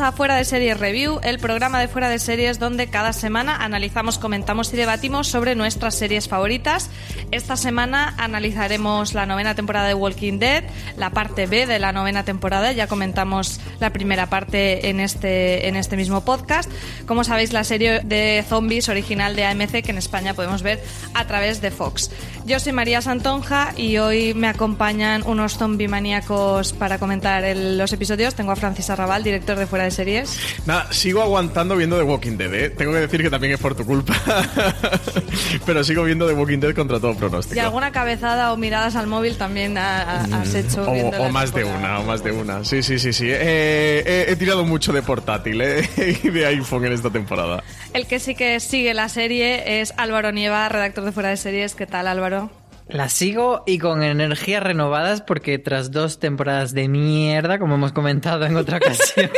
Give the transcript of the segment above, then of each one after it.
A Fuera de Series Review, el programa de Fuera de Series donde cada semana analizamos, comentamos y debatimos sobre nuestras series favoritas. Esta semana analizaremos la novena temporada de Walking Dead, la parte B de la novena temporada, ya comentamos la primera parte en este, en este mismo podcast. Como sabéis, la serie de zombies original de AMC que en España podemos ver a través de Fox. Yo soy María Santonja y hoy me acompañan unos zombie maníacos para comentar el- los episodios. Tengo a Francis Arrabal, director de Fuera de Series. Nada, sigo aguantando viendo The Walking Dead, ¿eh? Tengo que decir que también es por tu culpa. Pero sigo viendo The Walking Dead contra todo pronóstico. Y alguna cabezada o miradas al móvil también ha- ha- has hecho. O, más de una, o más de una. Sí, sí, sí, sí. Eh, he, he tirado mucho de portátil ¿eh? y de iPhone en esta temporada. El que sí que sigue la serie es Álvaro Nieva, redactor de Fuera de Series. ¿Qué tal, Álvaro? La sigo y con energías renovadas porque tras dos temporadas de mierda, como hemos comentado en otra ocasión,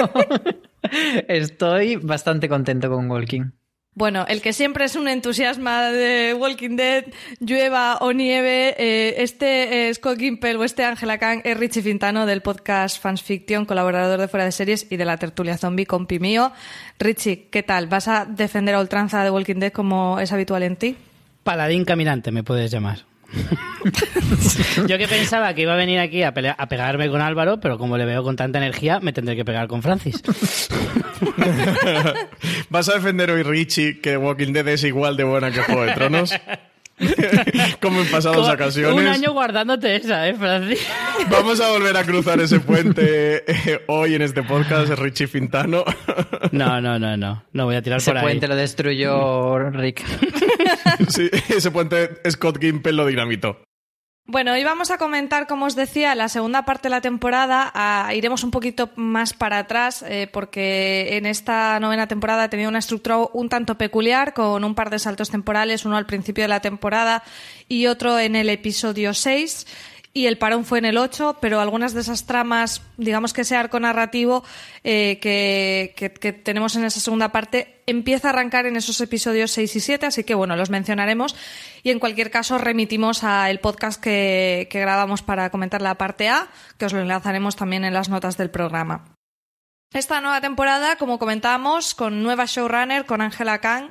estoy bastante contento con Walking. Bueno, el que siempre es un entusiasma de Walking Dead, llueva o nieve, eh, este es Scott Gimple o este Ángela Kang es Richie Fintano del podcast Fans Fiction, colaborador de Fuera de Series y de la tertulia zombie compi mío. Richie, ¿qué tal? ¿Vas a defender a ultranza de Walking Dead como es habitual en ti? Paladín caminante, me puedes llamar. Yo que pensaba que iba a venir aquí a, pegarme con Álvaro, pero como le veo con tanta energía, me tendré que pegar con Francis. ¿Vas a defender hoy Richie que Walking Dead es igual de buena que Juego de Tronos? Como en pasadas Como ocasiones. Un año guardándote esa, ¿eh, Francis? Vamos a volver a cruzar ese puente eh, hoy en este podcast, Richie Fintano. No, no, no, no. No voy a tirar Ese por ahí. puente lo destruyó Rick. Sí, ese puente Scott Gimple lo dinamitó. Bueno, hoy vamos a comentar, como os decía, la segunda parte de la temporada. Ah, iremos un poquito más para atrás eh, porque en esta novena temporada ha tenido una estructura un tanto peculiar con un par de saltos temporales, uno al principio de la temporada y otro en el episodio 6. Y el parón fue en el 8, pero algunas de esas tramas, digamos que ese arco narrativo eh, que, tenemos en esa segunda parte, empieza a arrancar en esos episodios 6 y 7, así que bueno, los mencionaremos. Y en cualquier caso, remitimos al podcast que, grabamos para comentar la parte A, que os lo enlazaremos también en las notas del programa. Esta nueva temporada, como comentábamos, con nueva showrunner, con Angela Kang,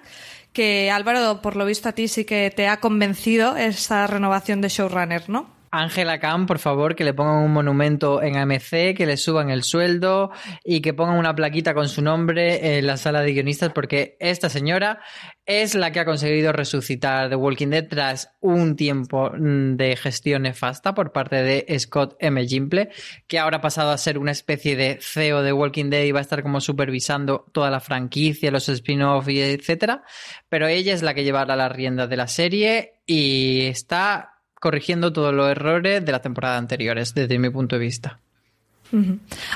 que Álvaro, por lo visto a ti sí que te ha convencido esta renovación de showrunner, ¿no? Ángela Khan, por favor, que le pongan un monumento en AMC, que le suban el sueldo y que pongan una plaquita con su nombre en la sala de guionistas, porque esta señora es la que ha conseguido resucitar The Walking Dead tras un tiempo mm, de gestión nefasta por parte de Scott M. Gimple, que ahora ha pasado a ser una especie de CEO de Walking Dead y va a estar como supervisando toda la franquicia, los spin-offs etcétera. Pero ella es la que llevará las riendas de la serie y está corrigiendo todos los errores de la temporada anteriores, desde mi punto de vista.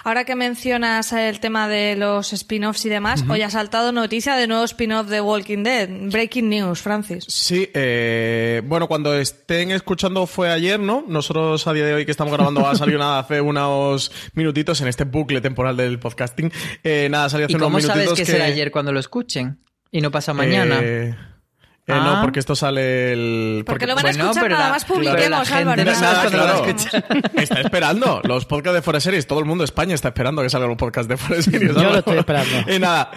Ahora que mencionas el tema de los spin-offs y demás, hoy ha saltado noticia de nuevo spin-off de Walking Dead. Breaking news, Francis. Sí, eh, bueno, cuando estén escuchando fue ayer, ¿no? Nosotros a día de hoy que estamos grabando ha salido nada hace unos minutitos en este bucle temporal del podcasting. Eh, nada, salió hace ¿Y unos cómo minutitos sabes que, será ayer cuando lo escuchen? Y no pasa mañana. Eh, eh, Ah. No, porque esto sale el... Porque, lo van a bueno, escuchar pero nada la- más pero la publiquemos, gente Álvaro. no nada claro. Está esperando los podcasts de Forest Series. Todo el mundo de España está esperando que salgan los podcasts de Forest Series. Yo lo ¿no? estoy esperando. Y nada.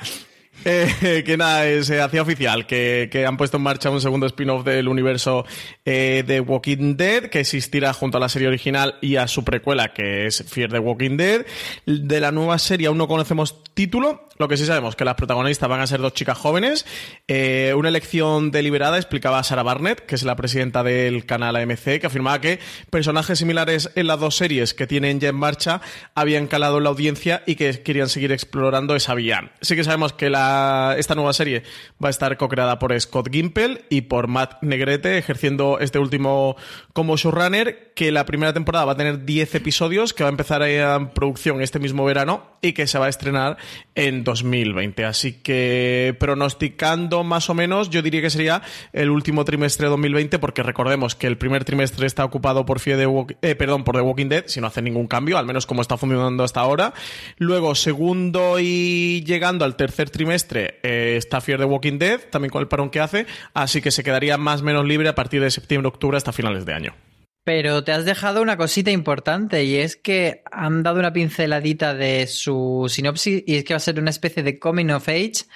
Eh, que nada, eh, se hacía oficial que, que han puesto en marcha un segundo spin-off del universo eh, de Walking Dead, que existirá junto a la serie original y a su precuela, que es Fear the Walking Dead. De la nueva serie aún no conocemos título, lo que sí sabemos que las protagonistas van a ser dos chicas jóvenes. Una elección deliberada, explicaba Sarah Barnett, que es la presidenta del canal AMC, que afirmaba que personajes similares en las dos series que tienen ya en marcha habían calado en la audiencia y que querían seguir explorando esa vía. Sí que sabemos que la, esta nueva serie va a estar co-creada por Scott Gimple y por Matt Negrete, ejerciendo este último como showrunner, que la primera temporada va a tener 10 episodios, que va a empezar en producción este mismo verano y que se va a estrenar en 2020. Así que pronosticando más o menos, yo diría que sería el último trimestre de 2020, porque recordemos que el primer trimestre está ocupado por Fear Walk- eh, perdón, por The Walking Dead, si no hace ningún cambio, al menos como está funcionando hasta ahora. Luego, segundo y llegando al tercer trimestre, eh, está Fear the Walking Dead, también con el parón que hace, así que se quedaría más o menos libre a partir de septiembre-octubre hasta finales de año. Pero te has dejado una cosita importante y es que han dado una pinceladita de su sinopsis y es que va a ser una especie de coming of age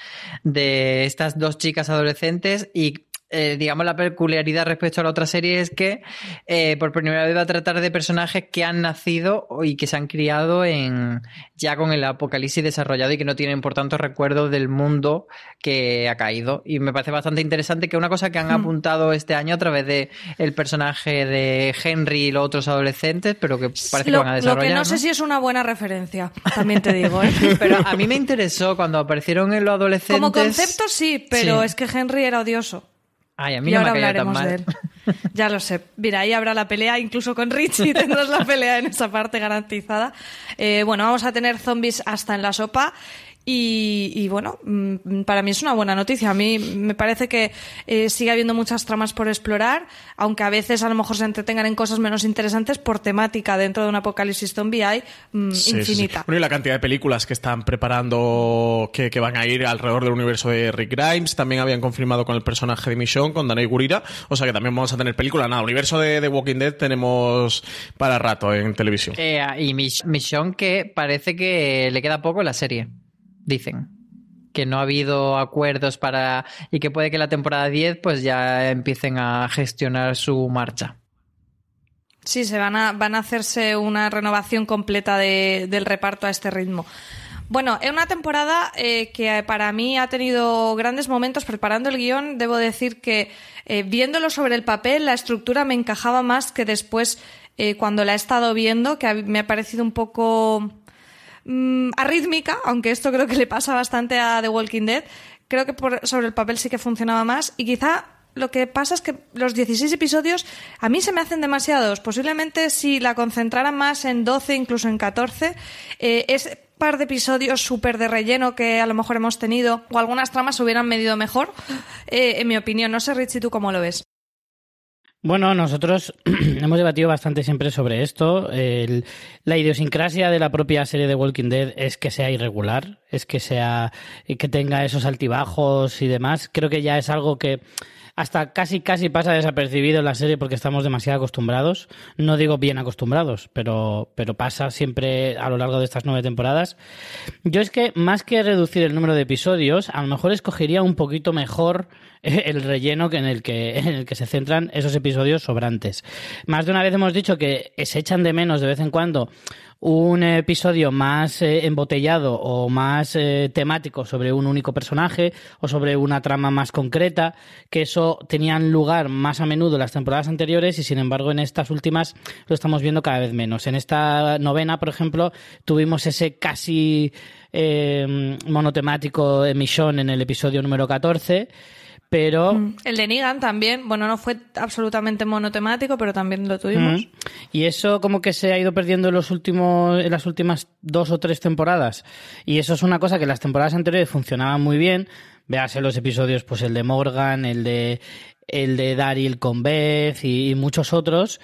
de estas dos chicas adolescentes y eh, digamos la peculiaridad respecto a la otra serie es que eh, por primera vez va a tratar de personajes que han nacido y que se han criado en ya con el apocalipsis desarrollado y que no tienen por tanto recuerdos del mundo que ha caído y me parece bastante interesante que una cosa que han apuntado este año a través de el personaje de Henry y los otros adolescentes pero que parece lo, que van a lo desarrollar que no, ¿no? sé si es una buena referencia, también te digo. ¿eh? pero a mí me interesó cuando aparecieron en los adolescentes Como concepto sí, pero Sí. es que Henry era odioso. Ay, a mí Y no me ahora ha caído tan hablaremos mal. de él. Ya lo sé. Mira, ahí habrá la pelea, incluso con Richie tendrás la pelea en esa parte garantizada. Eh, bueno, vamos a tener zombies hasta en la sopa. Y, y bueno, mm, para mí es una buena noticia. A mí me parece que eh, sigue habiendo muchas tramas por explorar, aunque a veces a lo mejor se entretengan en cosas menos interesantes por temática dentro de un apocalipsis zombie hay mm, Sí, sí, sí. infinita. Bueno, y la cantidad de películas que están preparando que, que van a ir alrededor del universo de Rick Grimes. También habían confirmado con el personaje de Michonne, con Danai Gurira. O sea que también vamos a tener película. Nada, universo de The Walking Dead tenemos para rato en televisión. Eh, y Mich- Michonne que parece que le queda poco en la serie, dicen. Que no ha habido acuerdos para... y que puede que la temporada 10 pues ya empiecen a gestionar su marcha. Sí, se van a, van a hacerse una renovación completa de- del reparto a este ritmo. Bueno, es una temporada eh, que para mí ha tenido grandes momentos preparando el guion. Debo decir que eh, viéndolo sobre el papel, la estructura me encajaba más que después eh, cuando la he estado viendo, que me ha parecido un poco mm, arrítmica, aunque esto creo que le pasa bastante a The Walking Dead. Creo que por- sobre el papel sí que funcionaba más y quizá lo que pasa es que los 16 episodios a mí se me hacen demasiados. Posiblemente si la concentraran más en 12, incluso en 14, eh, ese par de episodios súper de relleno que a lo mejor hemos tenido o algunas tramas hubieran medido mejor, eh, en mi opinión. No sé, Richie, ¿tú cómo lo ves? Bueno, nosotros hemos debatido bastante siempre sobre esto. La idiosincrasia de la propia serie de Walking Dead es que sea irregular, es que sea que tenga esos altibajos y demás. Creo que ya es algo que hasta casi casi pasa desapercibido en la serie porque estamos demasiado acostumbrados. No digo bien acostumbrados, pero pero pasa siempre a lo largo de estas nueve temporadas. Yo es que más que reducir el número de episodios, a lo mejor escogería un poquito mejor el relleno en el que en el que se centran esos episodios sobrantes. Más de una vez hemos dicho que se echan de menos de vez en cuando un episodio más eh, embotellado o más eh, temático sobre un único personaje o sobre una trama más concreta, que eso tenían lugar más a menudo en las temporadas anteriores y sin embargo en estas últimas lo estamos viendo cada vez menos. En esta novena, por ejemplo, tuvimos ese casi eh, monotemático emisión en el episodio número 14 pero... Mm. El de Negan también, bueno, no fue absolutamente monotemático, pero también lo tuvimos. Mm. Y eso como que se ha ido perdiendo en, los últimos, en las últimas dos o tres temporadas. Y eso es una cosa que en las temporadas anteriores funcionaba muy bien. Véase los episodios, pues el de Morgan, el de el de Daryl con Beth y muchos otros,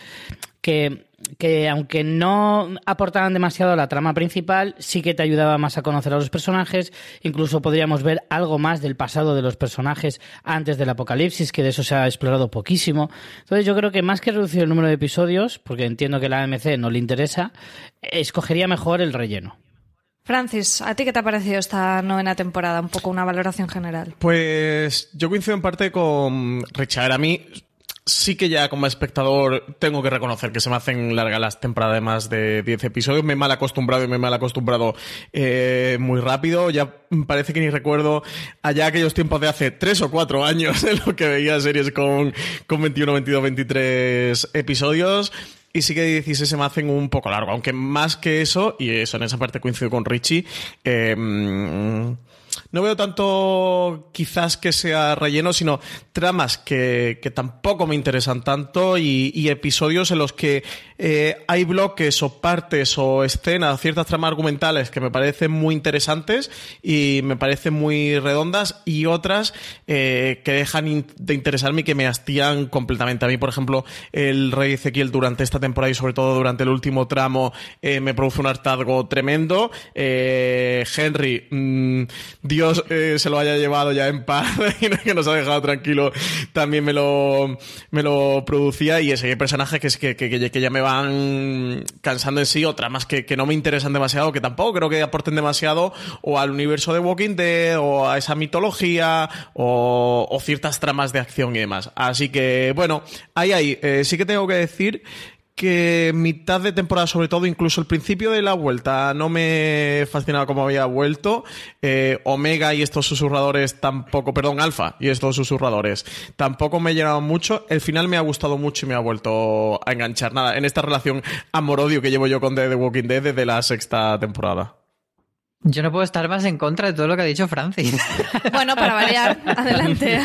que que aunque no aportaban demasiado a la trama principal, sí que te ayudaba más a conocer a los personajes, incluso podríamos ver algo más del pasado de los personajes antes del apocalipsis, que de eso se ha explorado poquísimo. Entonces yo creo que más que reducir el número de episodios, porque entiendo que la AMC no le interesa, escogería mejor el relleno. Francis, ¿a ti qué te ha parecido esta novena temporada? Un poco una valoración general. Pues yo coincido en parte con Richard. A mí sí que ya como espectador tengo que reconocer que se me hacen largas las temporadas de más de 10 episodios. Me he mal acostumbrado y me he mal acostumbrado eh, muy rápido. Ya parece que ni recuerdo allá aquellos tiempos de hace 3 o 4 años en lo que veía series con, con 21, 22, 23 episodios. Y sí que 16 se me hacen un poco largo, aunque más que eso, y eso en esa parte coincido con Richie, eh, no veo tanto quizás que sea relleno, sino tramas que, que tampoco me interesan tanto y, episodios en los que eh, hay bloques o partes o escenas, ciertas tramas argumentales que me parecen muy interesantes y me parecen muy redondas y otras eh, que dejan de interesarme y que me hastían completamente. A mí, por ejemplo, el Rey Ezequiel durante esta temporada y sobre todo durante el último tramo eh, me produce un hartazgo tremendo. Henry, mmm, Dios eh, se lo haya llevado ya en paz y que nos ha dejado tranquilo, también me lo, me lo producía y ese personaje que, que, que, que ya me van cansando en sí, otras más que, que no me interesan demasiado, que tampoco creo que aporten demasiado o al universo de Walking Dead o a esa mitología o, o ciertas tramas de acción y demás. Así que, bueno, ahí, ahí, eh, sí que tengo que decir que mitad de temporada, sobre todo, incluso el principio de la vuelta, no me fascinaba como había vuelto. Eh, Omega y estos susurradores tampoco, perdón, Alfa y estos susurradores tampoco me llenaban mucho. El final me ha gustado mucho y me ha vuelto a enganchar. Nada, en esta relación amor-odio que llevo yo con The Walking Dead desde la sexta temporada. Yo no puedo estar más en contra de todo lo que ha dicho Francis. bueno, para variar, adelante.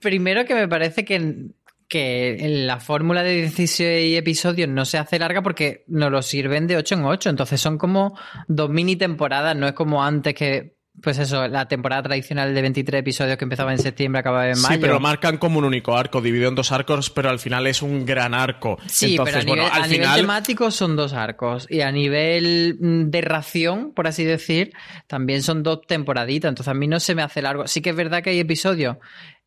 Primero que me parece que que la fórmula de 16 episodios no se hace larga porque nos lo sirven de 8 en 8. Entonces son como dos mini temporadas, no es como antes que, pues eso, la temporada tradicional de 23 episodios que empezaba en septiembre, acababa en mayo. Sí, pero lo marcan como un único arco, dividido en dos arcos, pero al final es un gran arco. Sí, Entonces, pero a, nivel, al a final... nivel temático son dos arcos. Y a nivel mm, de ración, por así decir, también son dos temporaditas. Entonces a mí no se me hace largo. Sí que es verdad que hay episodios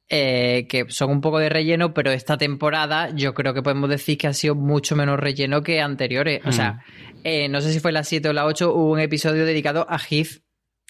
eh, que son un poco de relleno, pero esta temporada yo creo que podemos decir que ha sido mucho menos relleno que anteriores. O sea, eh, no sé si fue la 7 o la 8, hubo un episodio dedicado a Heath.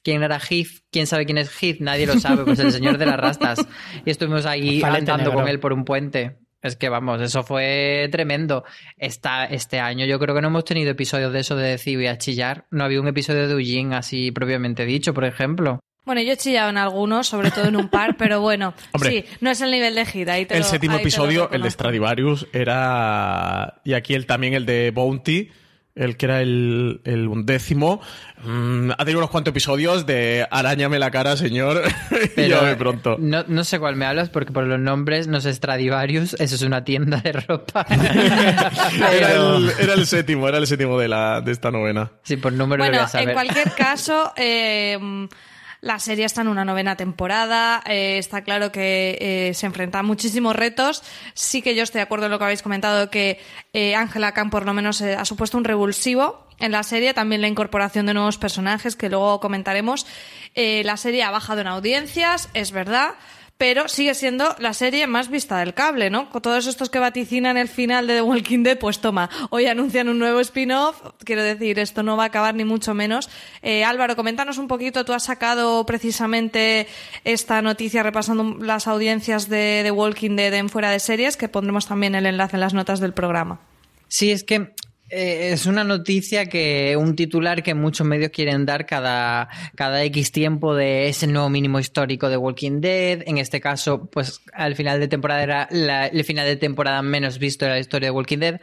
¿Quién era Heath? ¿Quién sabe quién es Heath? Nadie lo sabe, pues el señor de las rastas. Y estuvimos ahí Falete andando negro. con él por un puente. Es que vamos, eso fue tremendo. Esta, este año yo creo que no hemos tenido episodios de eso de decir voy a chillar. No había un episodio de Eugene así propiamente dicho, por ejemplo. Bueno, yo he chillado en algunos, sobre todo en un par, pero bueno, Hombre, sí, no es el nivel de. Ahí te El lo- séptimo ahí te lo episodio, el de. Stradivarius, era. Y aquí el, también el de Bounty, el que era el, el undécimo. Mm, ha tenido unos cuantos episodios de arañame la cara, señor. y ya de pronto. No, no sé cuál me hablas porque por los nombres no sé Stradivarius, eso es una tienda de ropa. Era Pero- el, era el séptimo, era el séptimo de, la, de esta novena. Sí, por número lo voy Bueno, a saber. en cualquier caso, eh, la serie está en una novena temporada. eh, está claro que eh, se enfrenta a muchísimos retos. Sí que yo estoy de acuerdo en lo que habéis comentado, que eh, Angela Khan por lo menos eh, ha supuesto un revulsivo en la serie. También la incorporación de nuevos personajes que luego comentaremos. Eh, la serie ha bajado en audiencias, es verdad. Pero sigue siendo la serie más vista del cable, ¿no? Con todos estos que vaticinan el final de The Walking Dead, pues toma, hoy anuncian un nuevo spin-off, quiero decir, esto no va a acabar ni mucho menos. Eh, Álvaro, coméntanos un poquito, tú has sacado precisamente esta noticia repasando las audiencias de The Walking Dead en fuera de series, que pondremos también el enlace en las notas del programa. Sí, es que eh, es una noticia que, un titular que muchos medios quieren dar cada, cada X tiempo de ese nuevo mínimo histórico de Walking Dead. En este caso, pues al final de temporada era el final de temporada menos visto de la historia de Walking Dead.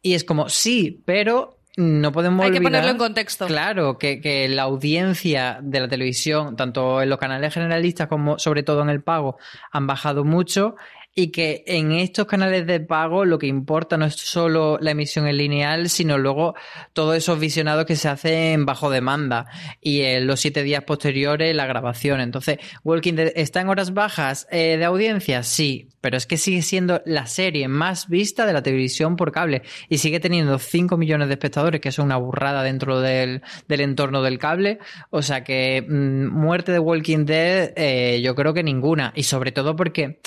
Y es como, sí, pero no podemos Hay que ponerlo en contexto. Claro, que, que, la audiencia de la televisión, tanto en los canales generalistas como sobre todo en el pago, han bajado mucho y que en estos canales de pago lo que importa no es solo la emisión en lineal, sino luego todos esos visionados que se hacen bajo demanda y en los siete días posteriores la grabación. Entonces, Walking Dead está en horas bajas eh, de audiencia, sí, pero es que sigue siendo la serie más vista de la televisión por cable y sigue teniendo 5 millones de espectadores, que es una burrada dentro del, del entorno del cable. O sea que mm, muerte de Walking Dead, eh, yo creo que ninguna. Y sobre todo porque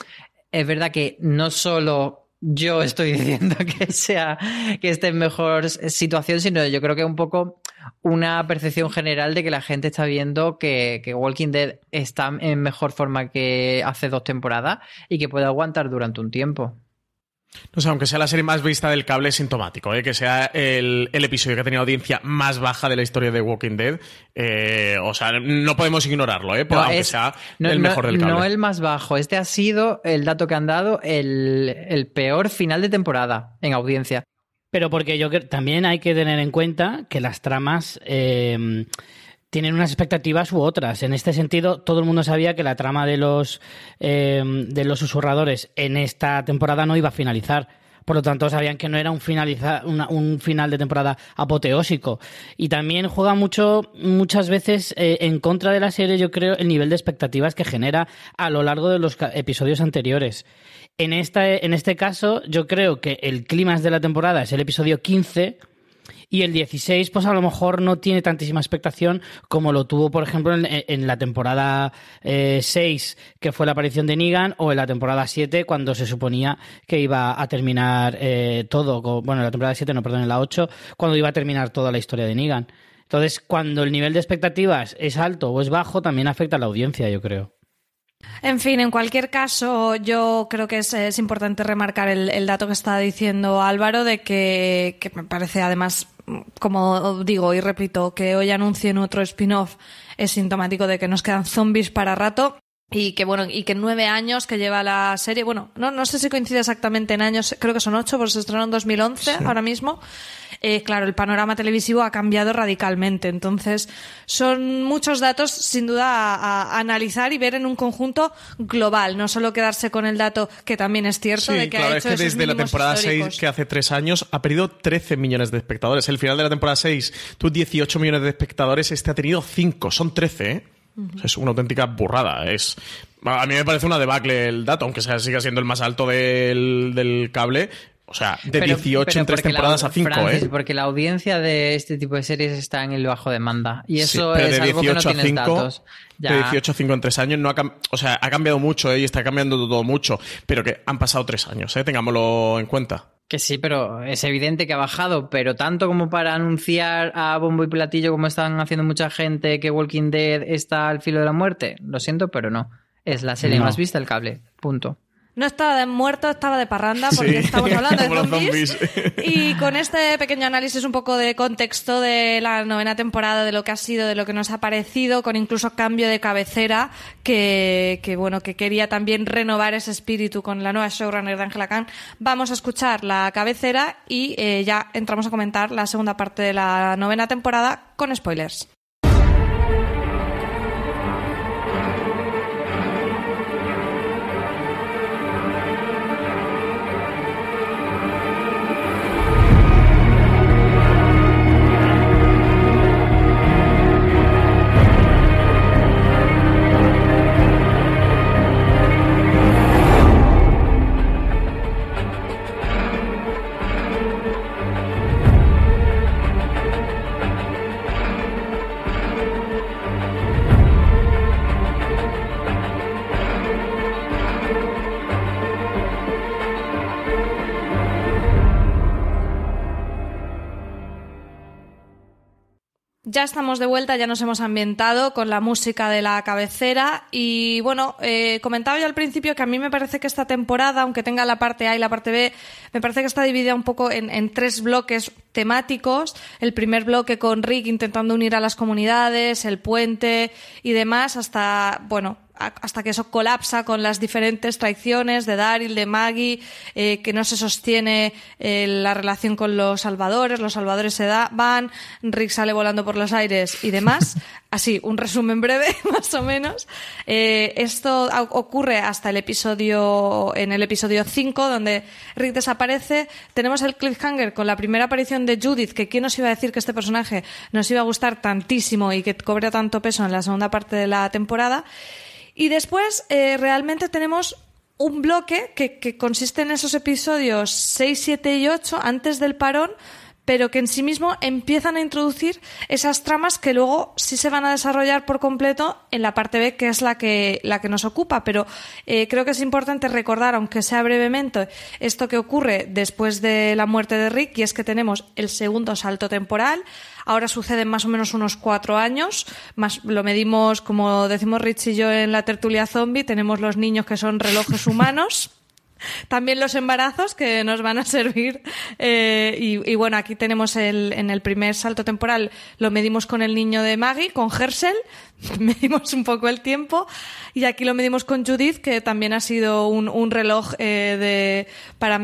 es verdad que no solo yo estoy diciendo que sea que esté en mejor situación, sino yo creo que es un poco una percepción general de que la gente está viendo que, que, Walking Dead está en mejor forma que hace dos temporadas y que puede aguantar durante un tiempo. No sé, aunque sea la serie más vista del cable, es sintomático, ¿eh? que sea el, el, episodio que ha tenido audiencia más baja de la historia de Walking Dead. Eh, o sea, no podemos ignorarlo, ¿eh? Por, no, aunque es, sea no, el mejor del cable. No el más bajo. Este ha sido el dato que han dado, el, el peor final de temporada en audiencia. Pero porque yo también hay que tener en cuenta que las tramas. Eh, tienen unas expectativas u otras. En este sentido, todo el mundo sabía que la trama de los, eh, de los susurradores en esta temporada no iba a finalizar. Por lo tanto, sabían que no era un, finaliza, una, un final de temporada apoteósico. Y también juega mucho, muchas veces eh, en contra de la serie, yo creo, el nivel de expectativas que genera a lo largo de los episodios anteriores. En, esta, en este caso, yo creo que el clímax de la temporada es el episodio 15 y el 16, pues a lo mejor no tiene tantísima expectación como lo tuvo, por ejemplo, en, la temporada eh, 6, que fue la aparición de Negan, o en la temporada 7, cuando se suponía que iba a terminar eh, todo. Bueno, en la temporada 7, no, perdón, en la 8, cuando iba a terminar toda la historia de Negan. Entonces, cuando el nivel de expectativas es alto o es bajo, también afecta a la audiencia, yo creo. En fin, en cualquier caso, yo creo que es, es importante remarcar el, el, dato que está diciendo Álvaro de que, que, me parece además, como digo y repito, que hoy anuncien otro spin-off es sintomático de que nos quedan zombies para rato. Y que bueno, y que nueve años que lleva la serie, bueno, no, no sé si coincide exactamente en años, creo que son ocho, porque se estrenó en 2011 sí. ahora mismo. Eh, claro, el panorama televisivo ha cambiado radicalmente. Entonces, son muchos datos, sin duda, a, a, analizar y ver en un conjunto global, no solo quedarse con el dato que también es cierto sí, de que claro, ha hecho es que desde la temporada históricos. 6, que hace tres años, ha perdido 13 millones de espectadores. El final de la temporada 6, tú 18 millones de espectadores, este ha tenido 5, son 13, ¿eh? Es una auténtica burrada. Es a mí me parece una debacle el dato, aunque sea, siga siendo el más alto del, del cable. O sea, de pero, 18 pero en tres temporadas la, a 5, Francis, ¿eh? Porque la audiencia de este tipo de series está en el bajo demanda. Y eso sí, es de algo que no 5, tienes datos. Ya. De 18 a 5 en 3 años no ha, o sea, ha cambiado mucho ¿eh? y está cambiando todo mucho. Pero que han pasado 3 años, ¿eh? tengámoslo en cuenta. Que sí, pero es evidente que ha bajado, pero tanto como para anunciar a bombo y platillo como están haciendo mucha gente que Walking Dead está al filo de la muerte. Lo siento, pero no. Es la serie No. más vista del cable. Punto. No estaba de muerto, estaba de parranda, porque Sí, estamos hablando de zombies. zombies. Y con este pequeño análisis un poco de contexto de la novena temporada, de lo que ha sido, de lo que nos ha parecido, con incluso cambio de cabecera, que, que bueno, que quería también renovar ese espíritu con la nueva showrunner de Angela Khan, vamos a escuchar la cabecera y eh, ya entramos a comentar la segunda parte de la novena temporada con spoilers. Estamos de vuelta, ya nos hemos ambientado con la música de la cabecera y bueno, eh, comentaba yo al principio que a mí me parece que esta temporada, aunque tenga la parte A y la parte B, me parece que está dividida un poco en, en tres bloques temáticos. El primer bloque con Rick intentando unir a las comunidades, el puente y demás, hasta, bueno, hasta que eso colapsa con las diferentes traiciones de Daryl, de Maggie, eh, que no se sostiene eh, la relación con los salvadores, los salvadores se da, van, Rick sale volando por los aires y demás. Así, un resumen breve, más o menos. Eh, esto ocurre hasta el episodio, en el episodio 5, donde Rick desaparece. Tenemos el cliffhanger con la primera aparición de Judith, que quién nos iba a decir que este personaje nos iba a gustar tantísimo y que cobra tanto peso en la segunda parte de la temporada. Y después eh, realmente tenemos un bloque que, que, consiste en esos episodios 6, 7 y 8 antes del parón, pero que en sí mismo empiezan a introducir esas tramas que luego sí se van a desarrollar por completo en la parte B, que es la que, la que nos ocupa. Pero eh, creo que es importante recordar, aunque sea brevemente, esto que ocurre después de la muerte de Rick, y es que tenemos el segundo salto temporal. Ahora suceden más o menos unos cuatro años. Más, lo medimos, como decimos Rich y yo en la tertulia zombie, tenemos los niños que son relojes humanos. También los embarazos que nos van a servir. Eh, y, y, bueno, aquí tenemos el, en el primer salto temporal, lo medimos con el niño de Maggie, con Herschel, medimos un poco el tiempo. Y aquí lo medimos con Judith, que también ha sido un, un reloj eh, de, para.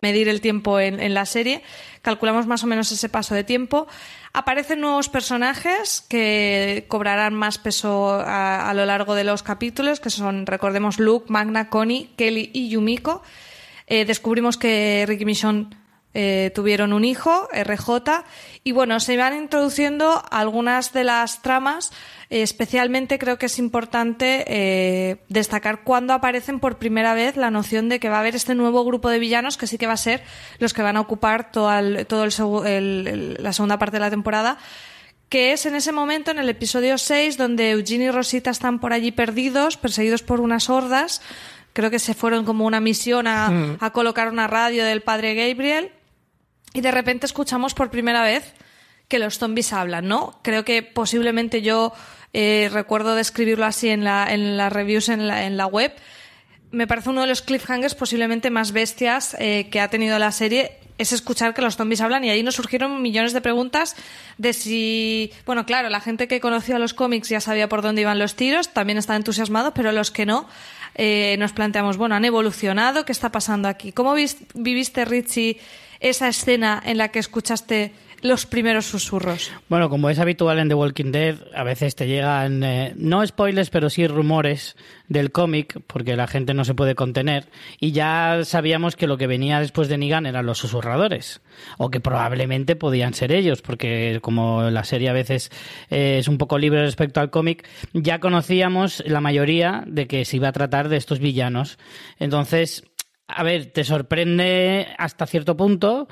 medir el tiempo en, la serie, calculamos más o menos ese paso de tiempo. Aparecen nuevos personajes que cobrarán más peso a, a, lo largo de los capítulos, que son, recordemos, Luke, Magna, Connie, Kelly y Yumiko. Eh, descubrimos que Ricky Michonne eh, tuvieron un hijo, RJ, y bueno, se van introduciendo algunas de las tramas. Eh, especialmente creo que es importante eh, destacar cuando aparecen por primera vez la noción de que va a haber este nuevo grupo de villanos que sí que va a ser los que van a ocupar todo el, todo el, el, la segunda parte de la temporada que es en ese momento, en el episodio 6, donde Eugene y Rosita están por allí perdidos, perseguidos por unas hordas. Creo que se fueron como una misión a, mm. a colocar una radio del padre Gabriel y de repente escuchamos por primera vez que los zombies hablan, ¿no? Creo que posiblemente yo eh, recuerdo describirlo así en, la, en las reviews en la, en la web. Me parece uno de los cliffhangers posiblemente más bestias eh, que ha tenido la serie es escuchar que los zombies hablan y ahí nos surgieron millones de preguntas de si, bueno, claro, la gente que conocía los cómics ya sabía por dónde iban los tiros, también estaba entusiasmado, pero los que no, eh, nos planteamos, bueno, han evolucionado, ¿qué está pasando aquí? ¿Cómo viviste, Richie, esa escena en la que escuchaste los primeros susurros. Bueno, como es habitual en The Walking Dead, a veces te llegan, eh, no spoilers, pero sí rumores del cómic, porque la gente no se puede contener, y ya sabíamos que lo que venía después de Negan eran los susurradores, o que probablemente podían ser ellos, porque como la serie a veces eh, es un poco libre respecto al cómic, ya conocíamos la mayoría de que se iba a tratar de estos villanos. Entonces, a ver, te sorprende hasta cierto punto,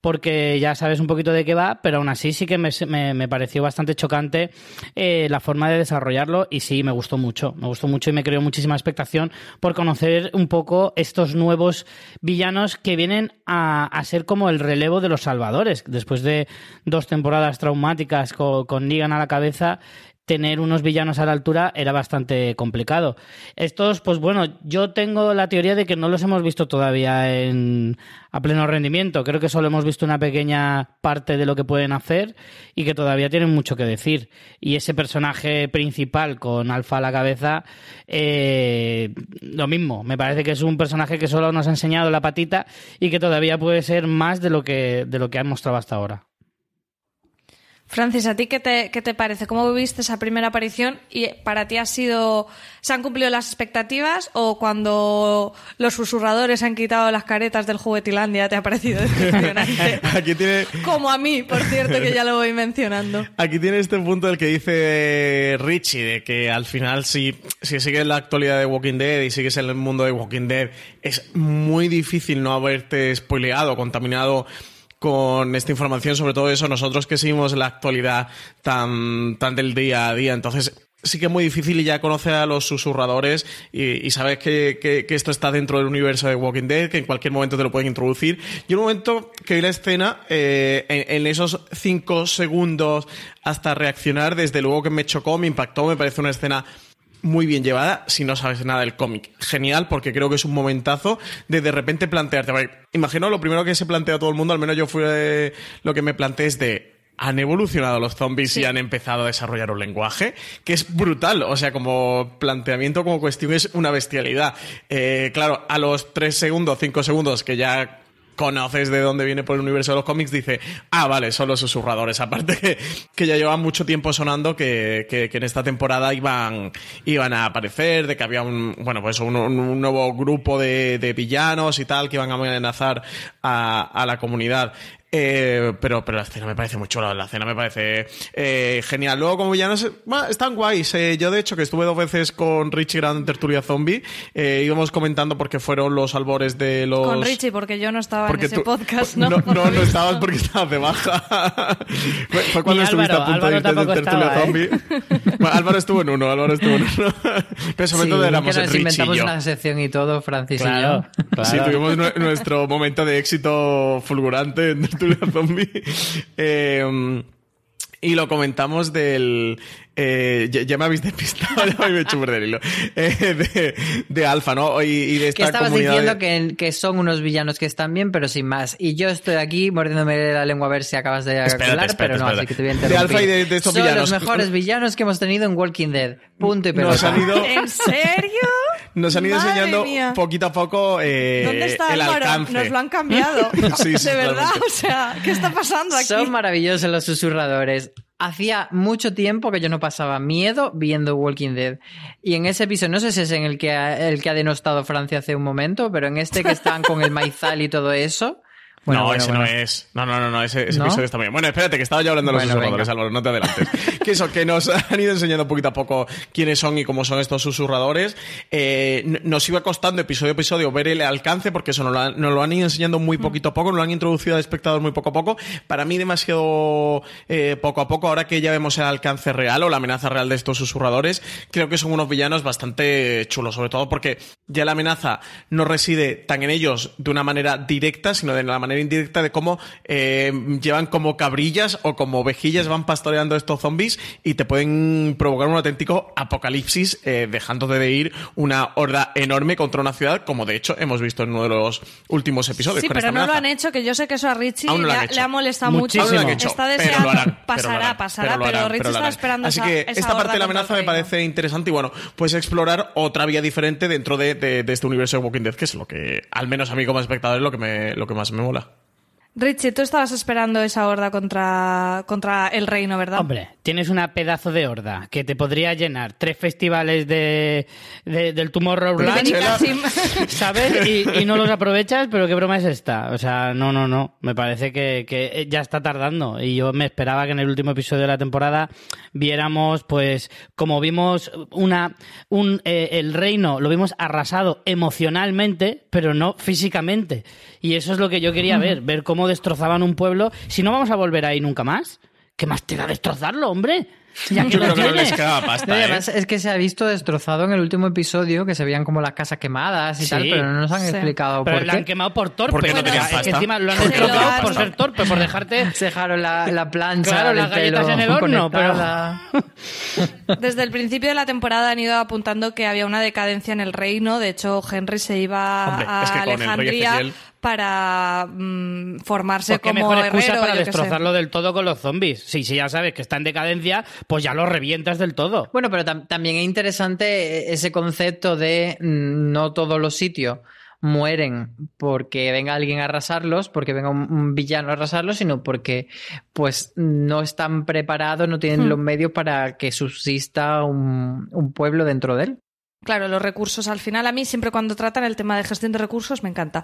porque ya sabes un poquito de qué va, pero aún así sí que me, me, me pareció bastante chocante eh, la forma de desarrollarlo y sí, me gustó mucho, me gustó mucho y me creó muchísima expectación por conocer un poco estos nuevos villanos que vienen a, a ser como el relevo de los salvadores. Después de dos temporadas traumáticas con, con Negan a la cabeza, tener unos villanos a la altura era bastante complicado. Estos, pues bueno, yo tengo la teoría de que no los hemos visto todavía en, a pleno rendimiento. Creo que solo hemos visto una pequeña parte de lo que pueden hacer y que todavía tienen mucho que decir. Y ese personaje principal con Alfa a la cabeza, eh, lo mismo. Me parece que es un personaje que solo nos ha enseñado la patita y que todavía puede ser más de lo que, de lo que han mostrado hasta ahora. Francis, ¿a ti qué te, qué te parece? ¿Cómo viviste esa primera aparición? ¿Y para ti ha sido, se han cumplido las expectativas o cuando los susurradores han quitado las caretas del juguetilandia te ha parecido decepcionante? Aquí tiene... Como a mí, por cierto, que ya lo voy mencionando. Aquí tiene este punto del que dice Richie, de que al final si, si sigues la actualidad de Walking Dead y sigues en el mundo de Walking Dead, es muy difícil no haberte spoileado, contaminado con esta información, sobre todo eso, nosotros que seguimos la actualidad tan, tan del día a día. Entonces, sí que es muy difícil ya conocer a los susurradores y, y sabes que, que, esto está dentro del universo de Walking Dead, que en cualquier momento te lo pueden introducir. Y un momento que vi la escena, eh, en, en, esos cinco segundos hasta reaccionar, desde luego que me chocó, me impactó, me parece una escena muy bien llevada si no sabes nada del cómic. Genial, porque creo que es un momentazo de de repente plantearte. Imagino lo primero que se plantea todo el mundo, al menos yo fui de, lo que me planteé es de. Han evolucionado los zombies sí. y han empezado a desarrollar un lenguaje que es brutal. O sea, como planteamiento, como cuestión, es una bestialidad. Eh, claro, a los tres segundos, cinco segundos que ya conoces de dónde viene por el universo de los cómics, dice, ah, vale, son los susurradores. Aparte que, que ya llevan mucho tiempo sonando que, que, que, en esta temporada iban, iban a aparecer, de que había un, bueno, pues un, un nuevo grupo de, de, villanos y tal que iban a amenazar a, a la comunidad. Eh, pero, pero la escena me parece muy chula, la escena me parece eh, genial. Luego, como ya no sé, bueno, están guays. Eh, yo, de hecho, que estuve dos veces con Richie Grand en Tertulia Zombie, eh, íbamos comentando porque fueron los albores de los. Con Richie, porque yo no estaba porque en ese tú... podcast, ¿no? No, no, no, estabas porque estabas de baja. fue, fue, cuando estuviste Álvaro, a punto Álvaro de irte de Tertulia estaba, Zombie. bueno, Álvaro estuvo en uno, Álvaro estuvo en uno. pero sobre sí, todo éramos que nos Richie inventamos y yo. una sección y todo, Francis claro, y yo. Claro. Sí, tuvimos nuestro momento de éxito fulgurante en Tertulia Zombie. Eh, y lo comentamos del. Eh, ya, ya, me habéis despistado, ya me he hecho perder hilo. Eh, de, de Alfa, ¿no? Y, y de esta que estabas comunidad diciendo de... que, que, son unos villanos que están bien, pero sin más. Y yo estoy aquí mordiéndome la lengua a ver si acabas de espérate, hablar, espérate, pero no, espérate. así que te voy a interrumpir. De Alfa y de, de estos son villanos. los mejores villanos que hemos tenido en Walking Dead. Punto y pelota. Nos han ido... ¿En serio? Nos han ido Madre enseñando mía. poquito a poco eh, ¿Dónde está el Álvaro? alcance. Nos lo han cambiado. sí, sí, de verdad, totalmente. o sea, ¿qué está pasando aquí? Son maravillosos los susurradores. Hacía mucho tiempo que yo no pasaba miedo viendo Walking Dead. Y en ese episodio, no sé si es en el que ha, el que ha denostado Francia hace un momento, pero en este que están con el maizal y todo eso. Bueno, no, bueno, ese bueno. no es. No, no, no, no ese, ese ¿No? episodio está bien. Bueno, espérate, que estaba ya hablando de los susurradores, Álvaro, no te adelantes. que eso, que nos han ido enseñando poquito a poco quiénes son y cómo son estos susurradores. Eh, nos iba costando episodio a episodio ver el alcance, porque eso nos lo, han, nos lo han ido enseñando muy poquito a poco, nos lo han introducido al espectador muy poco a poco. Para mí, demasiado eh, poco a poco. Ahora que ya vemos el alcance real o la amenaza real de estos susurradores, creo que son unos villanos bastante chulos, sobre todo porque ya la amenaza no reside tan en ellos de una manera directa, sino de la manera indirecta de cómo eh, llevan como cabrillas o como ovejillas van pastoreando estos zombies y te pueden provocar un auténtico apocalipsis eh, dejándote de ir una horda enorme contra una ciudad como de hecho hemos visto en uno de los últimos episodios. Sí, con pero esta no amenaza. lo han hecho, que yo sé que eso a Richie no le, le, ha molestado Muchísimo. mucho. No hecho, está deseando. harán, pasará, harán, pasará, pero, harán, Richie pero lo está esperando Así esa, que esa esta parte de la amenaza me parece interesante y bueno, pues explorar otra vía diferente dentro de, de, de, este universo de Walking Dead, que es lo que, al menos a mí como espectador, es lo que, me, lo que más me mola. Richie, tú estabas esperando esa horda contra, contra el reino, ¿verdad? Hombre, tienes una pedazo de horda que te podría llenar tres festivales de, de del Tomorrowland, ¿sabes? Y, y, no los aprovechas, pero qué broma es esta. O sea, no, no, no. Me parece que, que, ya está tardando. Y yo me esperaba que en el último episodio de la temporada viéramos, pues, como vimos una, un, eh, el reino, lo vimos arrasado emocionalmente, pero no físicamente. Y eso es lo que yo quería ver, ver cómo destrozaban un pueblo. Si no vamos a volver ahí nunca más, ¿qué más te da destrozarlo, hombre? Ya que Yo creo que no les quedaba pasta, ¿eh? además es que se ha visto destrozado en el último episodio, que se veían como las casas quemadas y Sí. tal, pero no nos han Sí. explicado Pero por la qué. han quemado por torpe. Porque no tenían Es que pasta. encima lo han tenían por ser torpe, por dejarte... Se dejaron la, la plancha Claro, las galletas en el horno, pero-. Desde el principio de la temporada han ido apuntando que había una decadencia en el reino. De hecho, Henry se iba Hombre, a es que Alejandría para mm, formarse Pues qué como mejor excusa herrero. para destrozarlo del todo con los zombies. Sí, si ya sabes que está en decadencia, pues ya lo revientas del todo. Bueno, pero tam- también es interesante ese concepto de mm, no todos los sitios mueren porque venga alguien a arrasarlos, porque venga un, un villano a arrasarlos, sino porque pues no están preparados, no tienen Hmm. los medios para que subsista un, un pueblo dentro de él. Claro, los recursos al final a mí siempre cuando tratan el tema de gestión de recursos me encanta.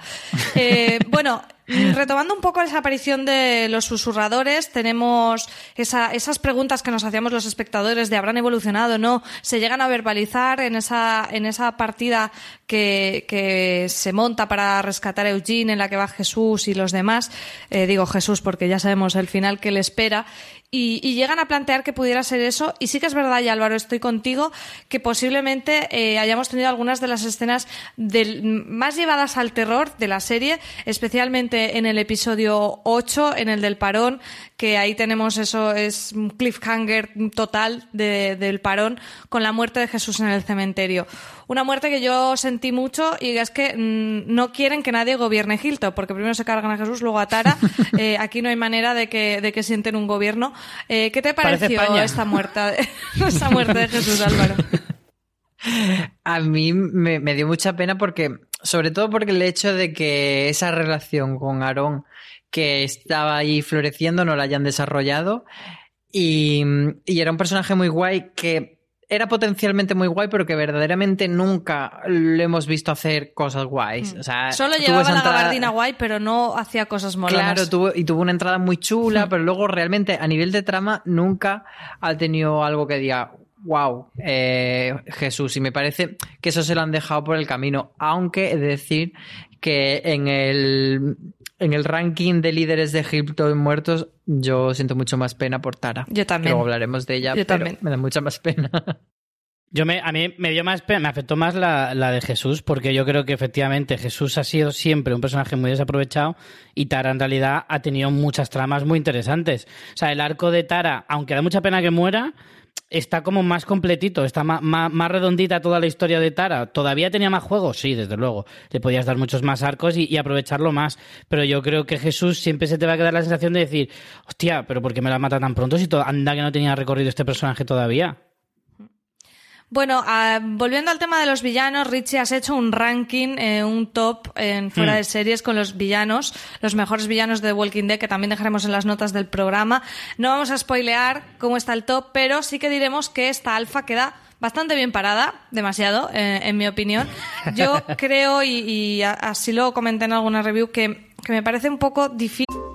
Eh, bueno, retomando un poco esa aparición de los susurradores, tenemos esa- esas preguntas que nos hacíamos los espectadores de habrán evolucionado o no, se llegan a verbalizar en esa, en esa partida que, que se monta para rescatar a Eugene, en la que va Jesús y los demás. Eh, digo Jesús porque ya sabemos el final que le espera. Y, y llegan a plantear que pudiera ser eso. Y sí que es verdad, y Álvaro, estoy contigo, que posiblemente eh, hayamos tenido algunas de las escenas del- más llevadas al terror de la serie, especialmente en el episodio 8, en el del parón, que ahí tenemos eso, es un cliffhanger total de- del parón con la muerte de Jesús en el cementerio. Una muerte que yo sentí mucho y es que mm, no quieren que nadie gobierne Hilton, porque primero se cargan a Jesús, luego a Tara. Eh, aquí no hay manera de que, de que sienten un gobierno. Eh, ¿Qué te Parece pareció España. esta muerte, esta muerte de Jesús, Álvaro? A mí me, me dio mucha pena porque, sobre todo porque el hecho de que esa relación con Aarón que estaba ahí floreciendo no la hayan desarrollado y, y era un personaje muy guay que era potencialmente muy guay pero que verdaderamente nunca lo hemos visto hacer cosas guays. O sea, Solo llevaba la entrada- gabardina guay, pero no hacía cosas. Claro, tuvo, y tuvo una entrada muy chula, pero luego realmente a nivel de trama nunca ha tenido algo que diga, wow, eh, Jesús. Y me parece que eso se lo han dejado por el camino. Aunque he de decir que en el, en el ranking de líderes de Egipto muertos, yo siento mucho más pena por Tara. Yo también. Luego hablaremos de ella, Yo pero también. me da mucha más pena. Yo me, a mí me dio más pena, me afectó más la, la de Jesús, porque yo creo que efectivamente Jesús ha sido siempre un personaje muy desaprovechado y Tara en realidad ha tenido muchas tramas muy interesantes. O sea, el arco de Tara, aunque da mucha pena que muera, está como más completito, está más, más, redondita toda la historia de Tara. ¿Todavía tenía más juegos? Sí, desde luego. Le podías dar muchos más arcos y, y aprovecharlo más. Pero yo creo que Jesús siempre se te va a quedar la sensación de decir, hostia, pero ¿por qué me la mata tan pronto si anda que no tenía recorrido este personaje todavía? Bueno, ah, volviendo al tema de los villanos, Richie, has hecho un ranking, eh, un top en fuera Hmm. de series con los villanos, los mejores villanos de The Walking Dead, que también dejaremos en las notas del programa. No vamos a spoilear cómo está el top, pero sí que diremos que esta alfa queda bastante bien parada, demasiado, eh, en mi opinión. Yo creo, y, y así lo comenté en alguna review, que, que me parece un poco difícil.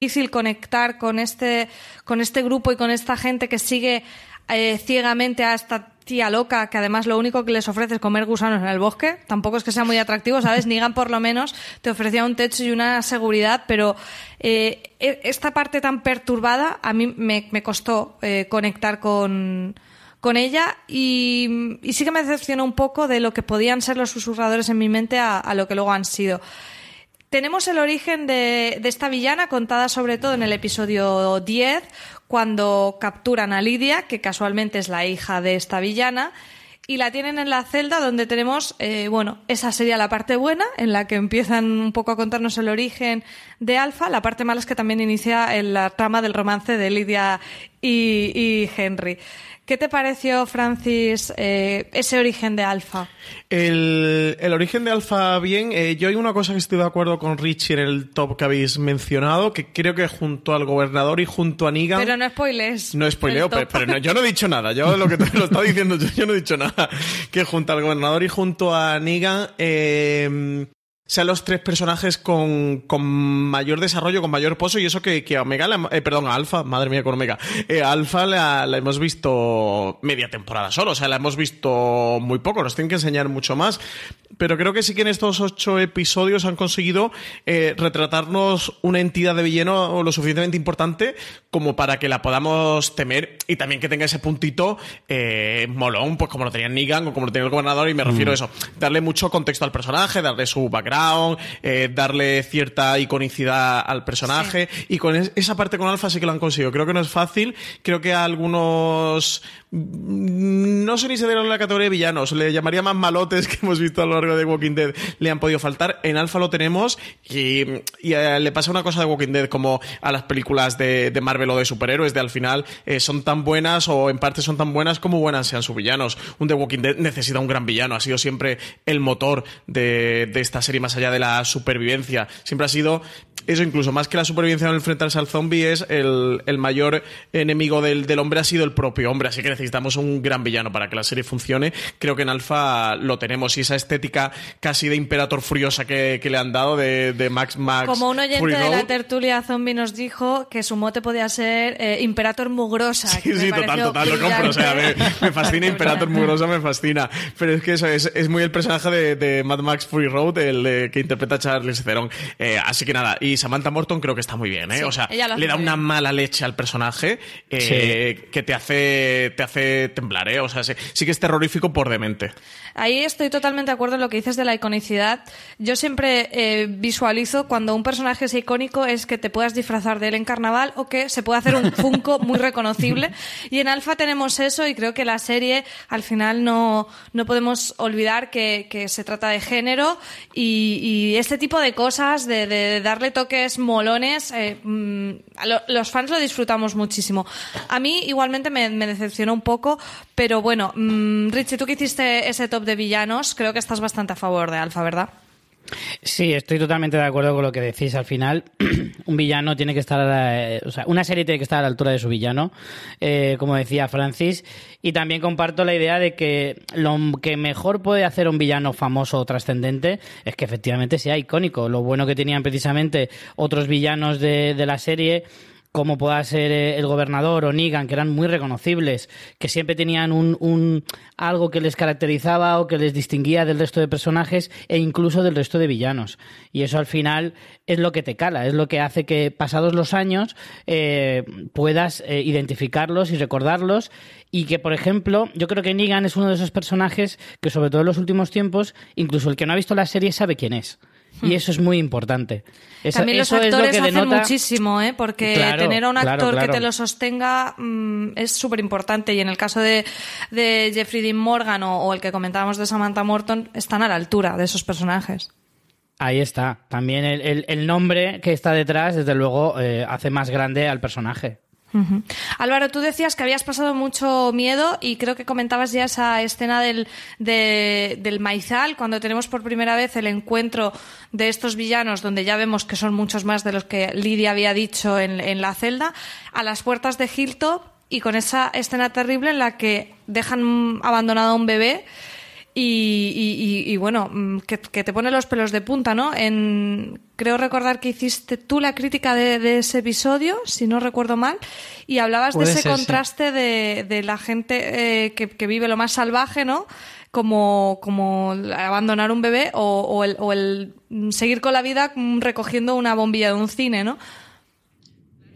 Difícil conectar con este, con este grupo y con esta gente que sigue eh, ciegamente a esta tía loca que además lo único que les ofrece es comer gusanos en el bosque. Tampoco es que sea muy atractivo, ¿sabes? Negan por lo menos te ofrecía un techo y una seguridad, pero eh, e- esta parte tan perturbada a mí me, me costó eh, conectar con, con ella y, y sí que me decepcionó un poco de lo que podían ser los susurradores en mi mente a, a lo que luego han sido. Tenemos el origen de, esta villana contada sobre todo en el episodio 10, cuando capturan a Lidia, que casualmente es la hija de esta villana, y la tienen en la celda donde tenemos, eh, bueno, esa sería la parte buena, en la que empiezan un poco a contarnos el origen de Alfa. La parte mala es que también inicia en la trama del romance de Lidia y Henry. ¿Qué te pareció, Francis, eh, ese origen de Alfa? El, el, origen de Alfa, bien. Eh, yo hay una cosa que estoy de acuerdo con Richie en el top que habéis mencionado, que creo que junto al gobernador y junto a Negan... Pero no spoiles. No spoileo, pero, pero no, yo no he dicho nada. Yo lo que te lo estaba diciendo, yo, yo, no he dicho nada. Que junto al gobernador y junto a Negan... Eh, sean los tres personajes con, con, mayor desarrollo, con mayor pozo, y eso que, que a Omega, la, eh, perdón, a Alpha, madre mía con Omega, eh, a Alpha la, la, hemos visto media temporada solo, o sea, la hemos visto muy poco, nos tienen que enseñar mucho más, pero creo que sí que en estos ocho episodios han conseguido eh, retratarnos una entidad de villano lo suficientemente importante como para que la podamos temer y también que tenga ese puntito eh, molón, pues como lo tenía Negan o como lo tenía el gobernador, y me refiero Mm. a eso, darle mucho contexto al personaje, darle su background, eh, darle cierta iconicidad al personaje, y con es- esa parte con Alpha sí que lo han conseguido. Creo que no es fácil, creo que a algunos no sé ni si en la categoría de villanos, le llamaría más malotes que hemos visto a lo largo de Walking Dead, le han podido faltar. En Alpha lo tenemos y, y, eh, le pasa una cosa de Walking Dead como a las películas de, de Marvel o de superhéroes, de al final eh, son tan buenas o en parte son tan buenas como buenas sean sus villanos. Un The Walking Dead necesita un gran villano, ha sido siempre el motor de, de esta serie más allá de la supervivencia. Siempre ha sido eso incluso más que la supervivencia al enfrentarse al zombie es el, el mayor enemigo del, del, hombre ha sido el propio hombre, así que necesitamos un gran villano para que la serie funcione. Creo que en Alpha lo tenemos y esa estética casi de Imperator furiosa que, que le han dado de, de, Max Max. Como un oyente Fury de la tertulia zombie nos dijo que su mote podía ser eh, Imperator Mugrosa. Sí, sí, total, total, lo compro. O sea, me, fascina Imperator Mugrosa, me fascina. Pero es que eso es, es muy el personaje de, de Mad Max Fury Road, el que interpreta Charles Theron. Eh, así que nada, y Samantha Morton creo que está muy bien, ¿eh? Sí, o sea, le da una mala leche al personaje eh, que te hace, te hace temblar, ¿eh? O sea, sí, sí que es terrorífico por demente. Ahí estoy totalmente de acuerdo en lo que dices de la iconicidad. Yo siempre eh, visualizo cuando un personaje es icónico es que te puedas disfrazar de él en carnaval o que se pueda hacer un Funko muy reconocible. Y en Alfa tenemos eso y creo que la serie al final no, no podemos olvidar que, que se trata de género y, y este tipo de cosas, de, de darle toques molones, eh, mm, los fans lo disfrutamos muchísimo. A mí igualmente me, me decepcionó un poco, pero bueno, mm, Richie, tú que hiciste ese top de villanos, creo que estás bastante a favor de Alfa, ¿verdad? Sí, estoy totalmente de acuerdo con lo que decís. Al final, un villano tiene que estar, a la- eh, o sea, una serie tiene que estar a la altura de su villano, eh, como decía Francis. Y también comparto la idea de que lo que mejor puede hacer un villano famoso o trascendente es que efectivamente sea icónico. Lo bueno que tenían precisamente otros villanos de, de la serie como pueda ser eh, el gobernador o Negan, que eran muy reconocibles, que siempre tenían un, un- algo que les caracterizaba o que les distinguía del resto de personajes e incluso del resto de villanos. Y eso al final es lo que te cala, es lo que hace que pasados los años eh, puedas eh, identificarlos y recordarlos y que, por ejemplo, yo creo que Negan es uno de esos personajes que sobre todo en los últimos tiempos, incluso el que no ha visto la serie sabe quién es. Y eso es muy importante. Eso- También los eso es lo actores que hacen muchísimo, ¿eh? porque Claro, tener a un claro, actor que te lo sostenga mm, es súper importante. Y en el caso de, de Jeffrey Dean Morgan o, o el que comentábamos de Samantha Morton, están a la altura de esos personajes. Ahí está. También el, el- el nombre que está detrás, desde luego, eh, hace más grande al personaje. Ujú. Álvaro, tú decías que habías pasado mucho miedo y creo que comentabas ya esa escena del, de- del maizal, cuando tenemos por primera vez el encuentro de estos villanos, donde ya vemos que son muchos más de los que Lidia había dicho en, en la celda, a las puertas de Hilto y con esa escena terrible en la que dejan abandonado a un bebé. Y, y- y- y, bueno, mm, que, que te pone los pelos de punta, ¿no? En, creo recordar que hiciste tú la crítica de, de ese episodio, si no recuerdo mal, y hablabas Puede de ese ser, sí. contraste de, de la gente eh, que, que vive lo más salvaje, ¿no? Como, como abandonar un bebé o, o el, o el seguir con la vida mm, recogiendo una bombilla de un cine, ¿no?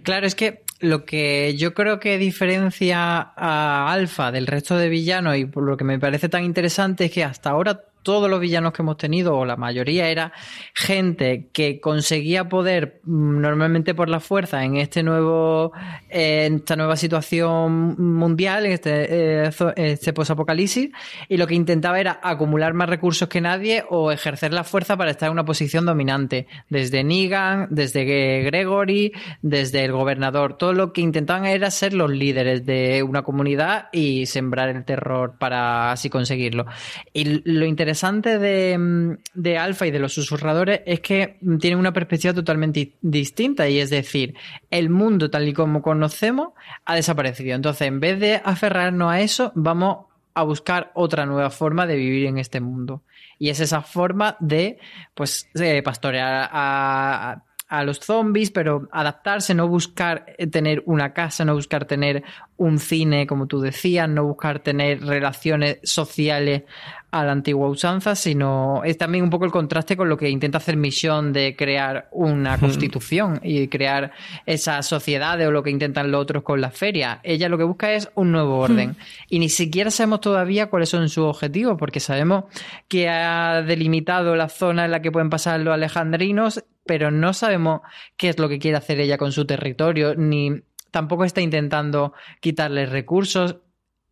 Claro, es que lo que yo creo que diferencia a Alpha del resto de villanos y por lo que me parece tan interesante es que hasta ahora todos los villanos que hemos tenido, o la mayoría, era gente que conseguía poder mm, normalmente por la fuerza en este nuevo, eh, en esta nueva situación mundial, en este, eh, este posapocalipsis, y lo que intentaba era acumular más recursos que nadie o ejercer la fuerza para estar en una posición dominante. Desde Negan, desde Gregory, desde el gobernador. Todo lo que intentaban era ser los líderes de una comunidad y sembrar el terror para así conseguirlo. Y lo interesante de, mm, de Alpha y de los susurradores es que tienen una perspectiva totalmente distinta y es decir, el mundo tal y como conocemos ha desaparecido. Entonces, en vez de aferrarnos a eso, vamos a buscar otra nueva forma de vivir en este mundo. Y es esa forma de, pues, pastorear a, a los zombies, pero adaptarse, no buscar tener una casa, no buscar tener un cine, como tú decías, no buscar tener relaciones sociales a la antigua usanza, sino es también un poco el contraste con lo que intenta hacer Misión de crear una constitución y crear esa sociedad o lo que intentan los otros con la feria. Ella lo que busca es un nuevo orden. Y ni siquiera sabemos todavía cuáles son sus objetivos, porque sabemos que ha delimitado la zona en la que pueden pasar los alejandrinos, pero no sabemos qué es lo que quiere hacer ella con su territorio, ni tampoco está intentando quitarle recursos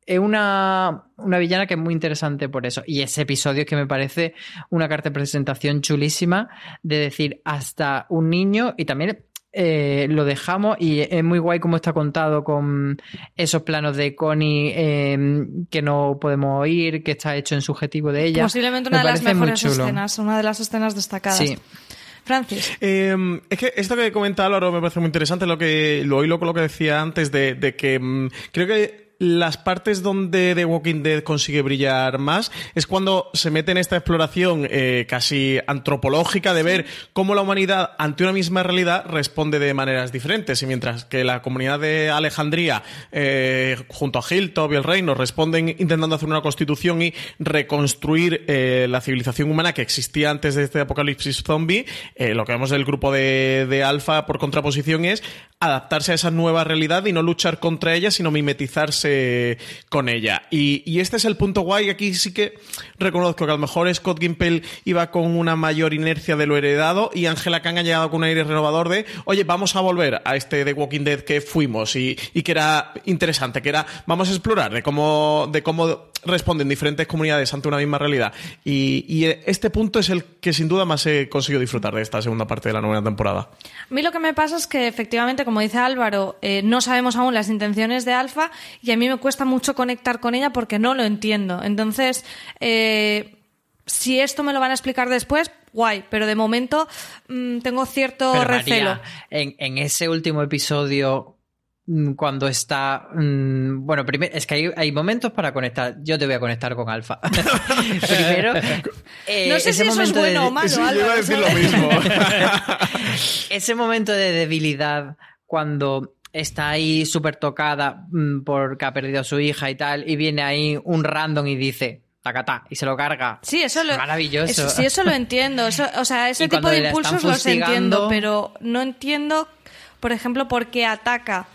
es una, villana que es muy interesante por eso. Y ese episodio que me parece una carta de presentación chulísima de decir hasta un niño y también eh, lo dejamos y es muy guay como está contado con esos planos de Connie em, que no podemos oír, que está hecho en subjetivo de ella. Posiblemente una de las mejores escenas, una de las escenas destacadas. Sí. Francis. Em, es que esto que comenta Álvaro me parece muy interesante, lo que lo lo, lo que decía antes de, de que mm, creo que las partes donde The Walking Dead consigue brillar más es cuando se mete en esta exploración eh, casi antropológica de ver cómo la humanidad ante una misma realidad responde de maneras diferentes. Y mientras que la comunidad de Alejandría, eh, junto a Hilltop y el Reino, responden intentando hacer una constitución y reconstruir eh, la civilización humana que existía antes de este apocalipsis zombie, lo que vemos del grupo de, de Alfa por contraposición es adaptarse a esa nueva realidad y no luchar contra ella, sino mimetizarse con ella. Y, este es el punto guay. Aquí sí que reconozco que a lo mejor Scott Gimpel iba con una mayor inercia de lo heredado y Angela Kang ha llegado con un aire renovador de, oye, vamos a volver a este The Walking Dead que fuimos y, que era interesante, que era, vamos a explorar de cómo, de cómo responden diferentes comunidades ante una misma realidad. Y, y este punto es el que sin duda más he conseguido disfrutar de esta segunda parte de la nueva temporada. A mí lo que me pasa es que efectivamente como dice Álvaro, eh, no sabemos aún las intenciones de Alfa y a mí me cuesta mucho conectar con ella porque no lo entiendo. Entonces, eh, si esto me lo van a explicar después, guay, pero de momento mm, tengo cierto recelo. en, ese último episodio cuando está. Mm, bueno, primero, es que hay, momentos para conectar. Yo te voy a conectar con Alfa. primero. Eh, no sé si eso es bueno o malo. yo iba a decir lo mismo. ese momento de debilidad cuando está ahí súper tocada mm, porque ha perdido a su hija y tal, y viene ahí un random y dice, tacatá, y se lo carga. Sí, eso lo, Maravilloso. sí, eso lo entiendo. o sea, ese tipo de impulsos los entiendo, pero no entiendo, por ejemplo, por qué ataca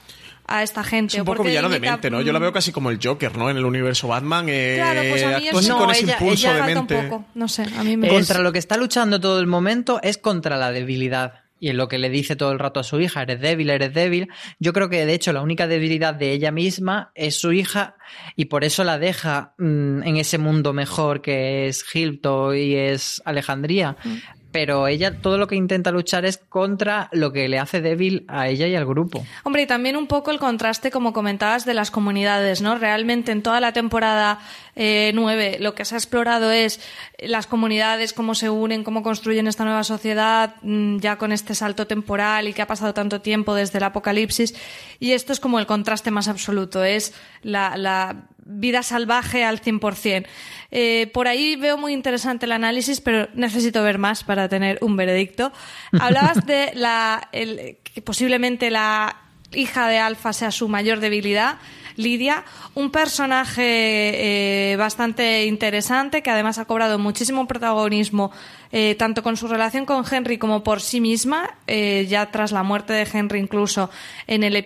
a esta gente. Es un poco villano de mente, ¿no? Yo la veo casi como el Joker, ¿no? En el universo Batman. Eh, claro, pues a mí es... no, con ese impulso de mente. No sé, a mí me... Contra lo que está luchando todo el momento es contra la debilidad y en lo que le dice todo el rato a su hija, eres débil, eres débil. Yo creo que de hecho la única debilidad de ella misma es su hija y por eso la deja mm, en ese mundo mejor que es Hilton y es Alejandría. Mm pero ella todo lo que intenta luchar es contra lo que le hace débil a ella y al grupo. Hombre, y también un poco el contraste, como comentabas, de las comunidades, ¿no? Realmente en toda la temporada eh, 9 lo que se ha explorado es las comunidades, cómo se unen, cómo construyen esta nueva sociedad, mm, ya con este salto temporal y que ha pasado tanto tiempo desde el apocalipsis. Y esto es como el contraste más absoluto, es la, la vida salvaje al 100%. Eh, por ahí veo muy interesante el análisis, pero necesito ver más para tener un veredicto. Hablabas de la, que posiblemente la hija de Alfa sea su mayor debilidad. Lidia, un personaje eh, bastante interesante que además ha cobrado muchísimo protagonismo eh, tanto con su relación con Henry como por sí misma, ya tras la muerte de Henry incluso en el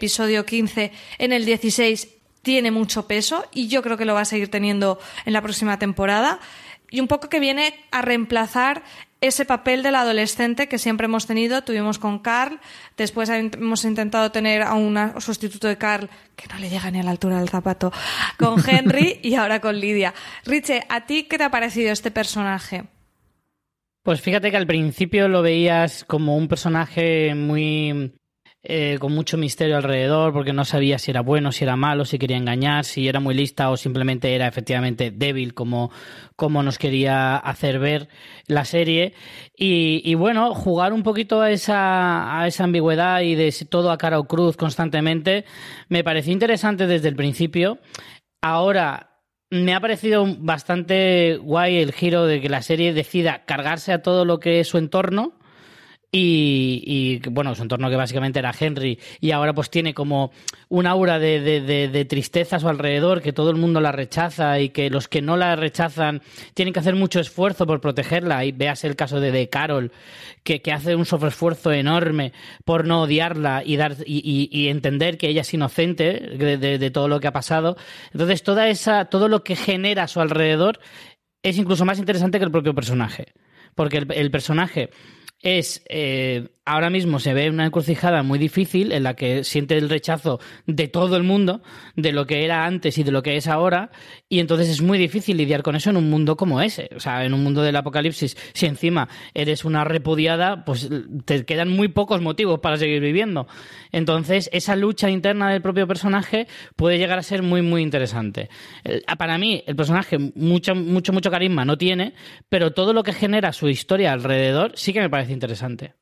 episodio 15 en el 16 tiene mucho peso y yo creo que lo va a seguir teniendo en la próxima temporada. Y un poco que viene a reemplazar ese papel del adolescente que siempre hemos tenido. Tuvimos con Carl, después hemos intentado tener a un sustituto de Carl que no le llega ni a la altura del zapato, con Henry y ahora con Lidia. Riche, ¿a ti qué te ha parecido este personaje? Pues fíjate que al principio lo veías como un personaje muy eh, con mucho misterio alrededor, porque no sabía si era bueno, si era malo, si quería engañar, si era muy lista o simplemente era efectivamente débil, como, como nos quería hacer ver la serie. Y, bueno, jugar un poquito a esa, a esa ambigüedad y de todo a cara o cruz constantemente, me pareció interesante desde el principio. Ahora, me ha parecido bastante guay el giro de que la serie decida cargarse a todo lo que es su entorno y, y, bueno, su entorno que básicamente era Henry y ahora pues tiene como un aura de, de, de, tristeza a su alrededor, que todo el mundo la rechaza y que los que no la rechazan tienen que hacer mucho esfuerzo por protegerla y veas el caso de, de Carol, que, que hace un sobreesfuerzo enorme por no odiarla y, dar, y, y, entender que ella es inocente de, todo lo que ha pasado. Entonces toda esa, todo lo que genera a su alrededor es incluso más interesante que el propio personaje. Porque el personaje es eh, ahora mismo se ve una encrucijada muy difícil en la que siente el rechazo de todo el mundo, de lo que era antes y de lo que es ahora, y entonces es muy difícil lidiar con eso en un mundo como ese. O sea, en un mundo del apocalipsis, si encima eres una repudiada, pues te quedan muy pocos motivos para seguir viviendo. Entonces, esa lucha interna del propio personaje puede llegar a ser muy, muy interesante. Para mí, el personaje mucho, mucho, mucho carisma no tiene, pero todo lo que genera su historia alrededor sí que me parece interesante.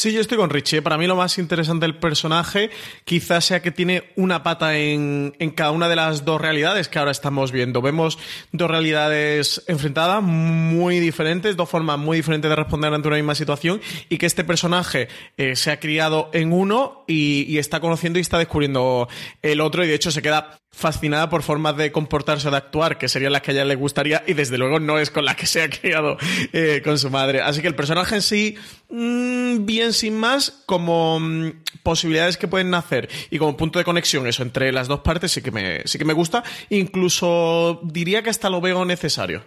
Sí, yo estoy con Richie. Para mí lo más interesante del personaje quizás sea que tiene una pata en, en, cada una de las dos realidades que ahora estamos viendo. Vemos dos realidades enfrentadas muy diferentes, dos formas muy diferentes de responder ante una misma situación y que este personaje eh, se ha criado en uno y, y está conociendo y está descubriendo el otro y de hecho se queda fascinada por formas de comportarse o de actuar que serían las que a ella le gustaría y desde luego no es con la que se ha criado eh, con su madre. Así que el personaje en sí, mmm, bien sin más, como mmm, posibilidades que pueden nacer y como punto de conexión eso entre las dos partes sí que me, sí que me gusta. Incluso diría que hasta lo veo necesario.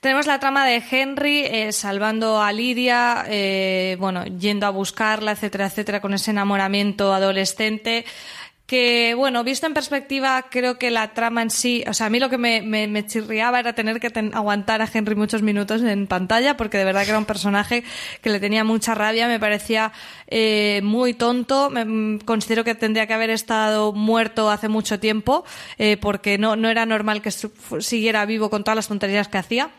Tenemos la trama de Henry eh, salvando a Lidia, eh, bueno, yendo a buscarla, etcétera, etcétera, con ese enamoramiento adolescente que, bueno, visto en perspectiva, creo que la trama en sí, o sea, a mí lo que me, me, chirriaba era tener que aguantar a Henry muchos minutos en pantalla, porque de verdad que era un personaje que le tenía mucha rabia, me parecía eh, muy tonto, me, mm, considero que tendría que haber estado muerto hace mucho tiempo, eh, porque no, no era normal que siguiera vivo con todas las tonterías que hacía.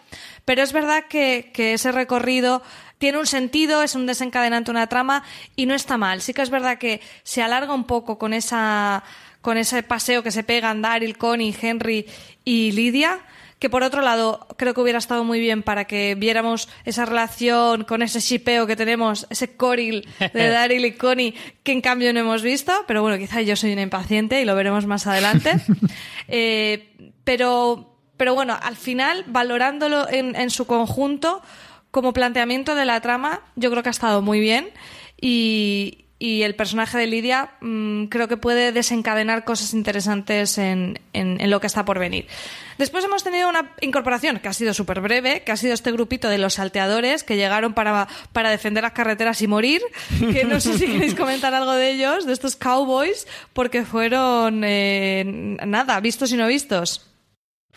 Pero es verdad que ese recorrido tiene un sentido, es un desencadenante, una trama y no está mal. Sí que es verdad que se alarga un poco con esa con ese paseo que se pegan Daryl, Connie, Henry y Lidia, que por otro lado creo que hubiera estado muy bien para que viéramos esa relación con ese shipeo que tenemos, ese coril de Daryl y Connie, que en cambio no hemos visto, pero bueno, quizá yo soy una impaciente y lo veremos más adelante. eh, pero, pero bueno, al final, valorándolo en, en su conjunto, como planteamiento de la trama, yo creo que ha estado muy bien. Y, y el personaje de Lidia mm, creo que puede desencadenar cosas interesantes en, en, lo que está por venir. Después hemos tenido una incorporación que ha sido súper breve, que ha sido este grupito de los salteadores que llegaron para, para defender las carreteras y morir, que no sé si queréis comentar algo de ellos, de estos cowboys, porque fueron, eh, nada, vistos y no vistos.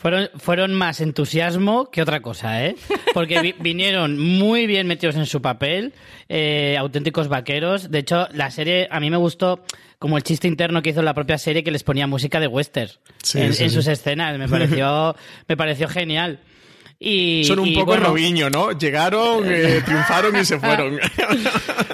Fueron, fueron más entusiasmo que otra cosa, ¿eh? Porque vinieron muy bien metidos en su papel, eh, auténticos vaqueros. De hecho, la serie a mí me gustó como el chiste interno que hizo la propia serie que les ponía música de western en, sus escenas. Me pareció, me pareció genial. Y, Son un poco Robiño, ¿no? Llegaron, eh, triunfaron y se fueron.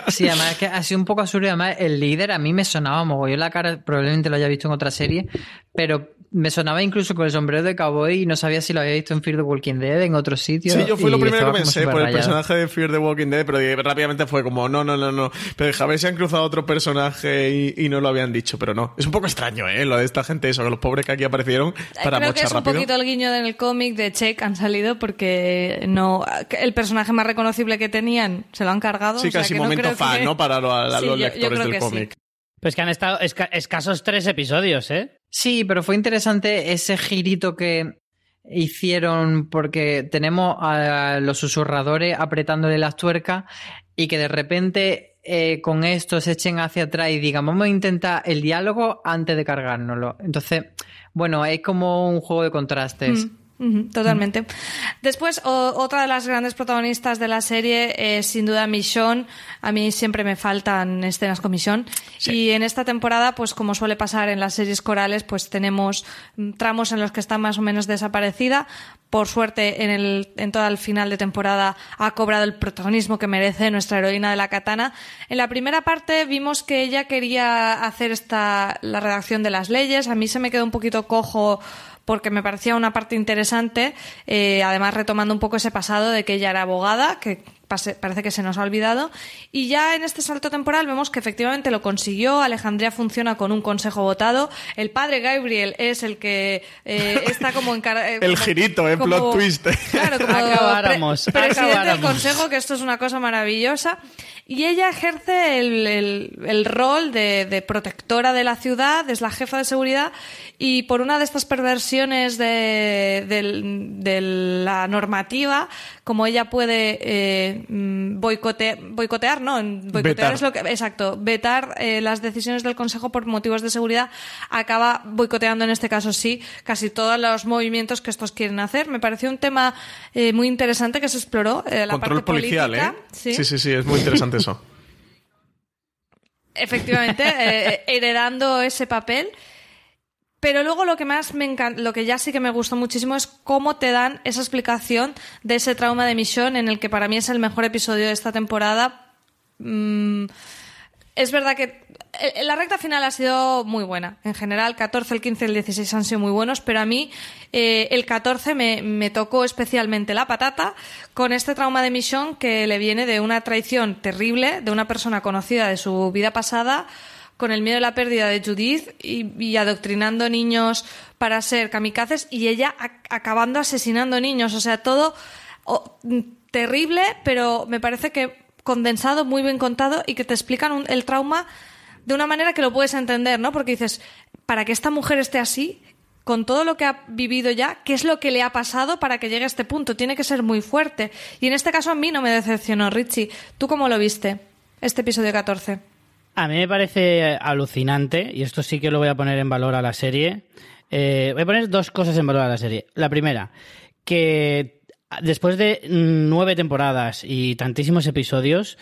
Sí, además es que ha sido un poco absurdo. Además, el líder a mí me sonaba mogollón la cara, probablemente lo haya visto en otra serie, pero me sonaba incluso con el sombrero de cowboy y no sabía si lo había visto en Fear the Walking Dead, en otro sitio. Sí, yo fue lo primero que pensé por el personaje de Fear the Walking Dead, pero rápidamente fue como, no, no, no, no. Pero a ver si han cruzado otro personaje y, no lo habían dicho, pero no. Es un poco extraño, ¿eh? Lo de esta gente, eso, que los pobres que aquí aparecieron para Creo que es un poquito el guiño en el cómic de Check han salido porque no el personaje más reconocible que tenían se lo han cargado. Sí, casi momento fan, ¿no? Para los, lectores del cómic. Pues que han estado escasos tres episodios, ¿eh? Sí, pero fue interesante ese girito que hicieron porque tenemos a los susurradores apretándole las tuercas y que de repente eh, con esto se echen hacia atrás y digan vamos a intentar el diálogo antes de cargárnoslo. Entonces, bueno, es como un juego de contrastes. Mm totalmente. Después, otra de las grandes protagonistas de la serie es sin duda Michonne. A mí siempre me faltan escenas con Michonne. Y en esta temporada, pues como suele pasar en las series corales, pues tenemos tramos en los que está más o menos desaparecida. Por suerte, en, el, en todo el final de temporada ha cobrado el protagonismo que merece nuestra heroína de la katana. En la primera parte vimos que ella quería hacer esta, la redacción de las leyes. A mí se me quedó un poquito cojo porque me parecía una parte interesante, eh, además retomando un poco ese pasado de que ella era abogada, que parece que se nos ha olvidado. Y ya en este salto temporal vemos que efectivamente lo consiguió. Alejandría funciona con un consejo votado. El padre Gabriel es el que eh, está como en eh, El girito, eh, plot twist. Claro, como acabáramos, presidente del consejo, que esto es una cosa maravillosa. Y ella ejerce el, rol de, protectora de la ciudad, es la jefa de seguridad, y por una de estas perversiones de, la normativa, como ella puede eh, mm, boicotear, ¿no? Boicotear es lo que. Exacto, vetar eh, las decisiones del Consejo por motivos de seguridad, acaba boicoteando en este caso sí casi todos los movimientos que estos quieren hacer. Me pareció un tema eh, muy interesante que se exploró. la Control policial, ¿eh? ¿Sí? sí, sí, es muy interesante eso. Efectivamente, eh, heredando ese papel. Pero luego lo que más me encanta, lo que ya sí que me gustó muchísimo es cómo te dan esa explicación de ese trauma de misión en el que para mí es el mejor episodio de esta temporada. Mm, es verdad que eh, la recta final ha sido muy buena. En general, 14, el 15, el 16 han sido muy buenos, pero a mí eh, el 14 me, tocó especialmente la patata con este trauma de misión que le viene de una traición terrible de una persona conocida de su vida pasada con el miedo de la pérdida de Judith y, adoctrinando niños para ser kamikazes y ella acabando asesinando niños. O sea, todo terrible, pero me parece que condensado, muy bien contado y que te explican el trauma de una manera que lo puedes entender, ¿no? Porque dices, para que esta mujer esté así, con todo lo que ha vivido ya, ¿qué es lo que le ha pasado para que llegue a este punto? Tiene que ser muy fuerte. Y en este caso a mí no me decepcionó, Richie. ¿Tú cómo lo viste, este episodio 14? A mí me parece alucinante, y esto sí que lo voy a poner en valor a la serie. Eh, voy a poner dos cosas en valor a la serie. La primera, que después de nueve temporadas y tantísimos episodios,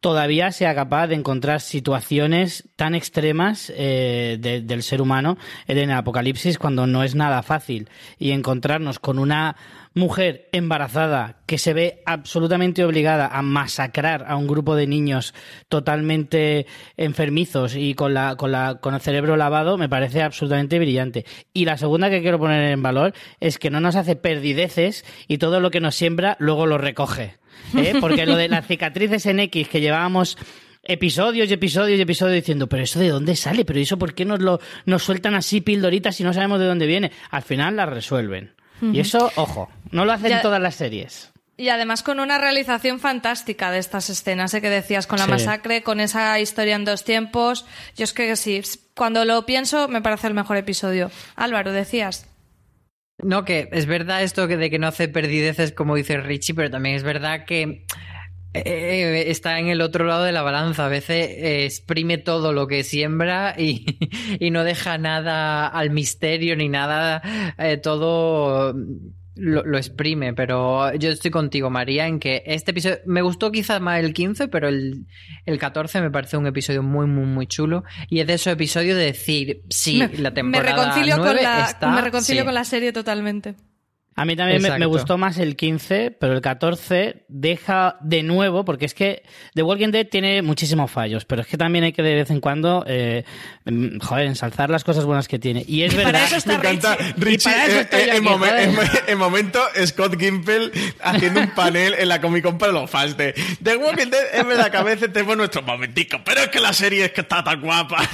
todavía sea capaz de encontrar situaciones tan extremas eh, del ser humano en el apocalipsis cuando no es nada fácil y encontrarnos con una mujer embarazada que se ve absolutamente obligada a masacrar a un grupo de niños totalmente enfermizos y con, la, con, la, con el cerebro lavado me parece absolutamente brillante. Y la segunda que quiero poner en valor es que no nos hace perdideces y todo lo que nos siembra luego lo recoge. ¿eh? Porque lo de las cicatrices en X que llevábamos episodios y episodios y episodios diciendo, pero eso de dónde sale, pero eso por qué nos lo nos sueltan así pildoritas y no sabemos de dónde viene. Al final las resuelven. Y eso, ojo, no lo hacen todas las series. Y además con una realización fantástica de estas escenas, ¿eh? que decías, con la Sí. masacre, con esa historia en dos tiempos. Yo es que sí, cuando lo pienso me parece el mejor episodio. Álvaro, decías. No, que es verdad esto que de que no hace perdideces, como dice Richie, pero también es verdad que eh, está en el otro lado de la balanza. A veces eh, exprime todo lo que siembra y, y no deja nada al misterio ni nada, eh, todo lo, lo exprime. Pero yo estoy contigo, María, en que este episodio me gustó quizás más el 15, pero el, el 14 me parece un episodio muy, muy, muy chulo. Y es de esos episodios de decir, sí, me, la temporada me reconcilio, con 9 la, está- me reconcilio sí. con la serie totalmente. A mí también me, gustó más el 15, pero el 14 deja de nuevo, porque es que The Walking Dead tiene muchísimos fallos, pero es que también hay que de vez en cuando, eh, mm, joder, ensalzar las cosas buenas que tiene. Y es Para verdad. eso está Me encanta Richie. Para eh, eh, en, aquí, momen- joder. en- en momento Scott Gimple haciendo un panel en la Comic Con para los fans de The Walking Dead. Es verdad que a veces tenemos nuestros momenticos, pero es que la serie es que está tan guapa.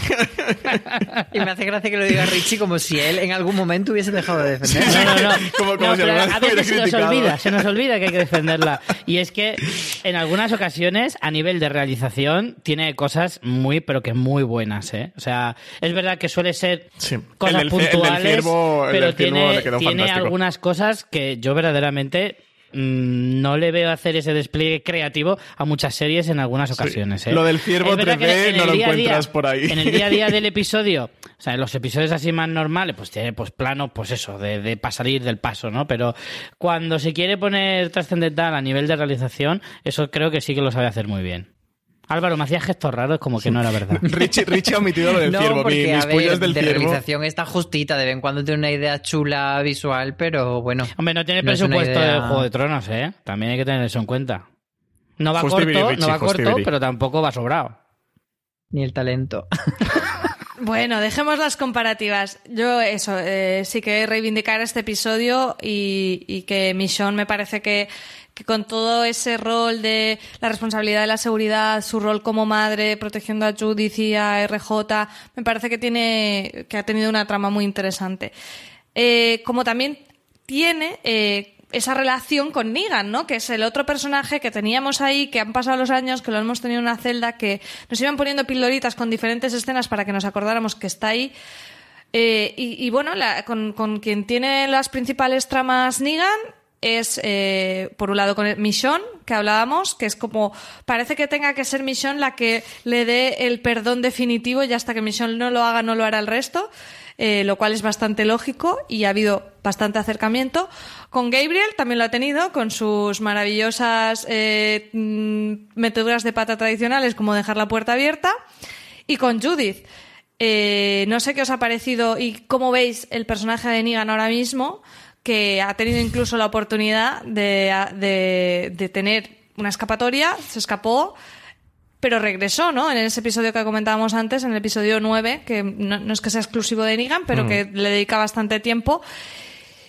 Y me hace gracia que lo diga Richie como si él en algún momento hubiese dejado de defender. No, no, no. Como- como No, pero a veces se nos olvida, se nos olvida que hay que defenderla. Y es que en algunas ocasiones, a nivel de realización, tiene cosas muy, pero que muy buenas, ¿eh? O sea, es verdad que suele ser Sí. cosas El del ce- el del puntuales, ciervo- el pero del tiene, tiene fantástico. algunas cosas que yo verdaderamente mm, no le veo hacer ese despliegue creativo a muchas series en algunas ocasiones. ¿eh? Lo del ciervo Es verdad que 3D en no lo día a día- encuentras por ahí. En el día a día del episodio, o sea, en los episodios así más normales, pues tiene pues plano, pues eso, de, de salir del paso, ¿no? Pero cuando se quiere poner trascendental a nivel de realización, eso creo que sí que lo sabe hacer muy bien. Álvaro, me hacía gestos raros como que no era verdad. Richie, Richie ha omitido lo del no, ciervo. Mi- porque, mis a ver, pullas del de ciervo. realización está justita, de vez en cuando tiene una idea chula visual, pero bueno. Hombre, no tiene No presupuesto idea- de Juego de Tronos, ¿eh? También hay que tener eso en cuenta. No va corto, Richie, no va corto, pero tampoco va sobrado. Ni el talento. Bueno, dejemos las comparativas. Yo eso, eh, sí que reivindicar este episodio y, y que Michonne me parece que, que con todo ese rol de la responsabilidad de la seguridad, su rol como madre, protegiendo a Judith y a RJ, me parece que tiene, que ha tenido una trama muy interesante. Eh, como también tiene eh, esa relación con Negan, ¿no? Que es el otro personaje que teníamos ahí, que han pasado los años, que lo hemos tenido en una celda, que nos iban poniendo pildoritas con diferentes escenas para que nos acordáramos que está ahí. Eh, y, bueno, con, con quien tiene las principales tramas Negan es, eh, por un lado, con Michonne, que hablábamos, que es como, parece que tenga que ser Michonne la que le dé el perdón definitivo y hasta que Michonne no lo haga, no lo hará el resto, eh, lo cual es bastante lógico y ha habido bastante acercamiento. Con Gabriel también lo ha tenido, con sus maravillosas eh, mm, meteduras de pata tradicionales, como dejar la puerta abierta. Y con Judith, eh, no sé qué os ha parecido y cómo veis el personaje de Negan ahora mismo, que ha tenido incluso la oportunidad de, de- de tener una escapatoria, se escapó, pero regresó, ¿no? En ese episodio que comentábamos antes, en el episodio 9, que no, no es que sea exclusivo de Negan, pero que le dedica bastante tiempo.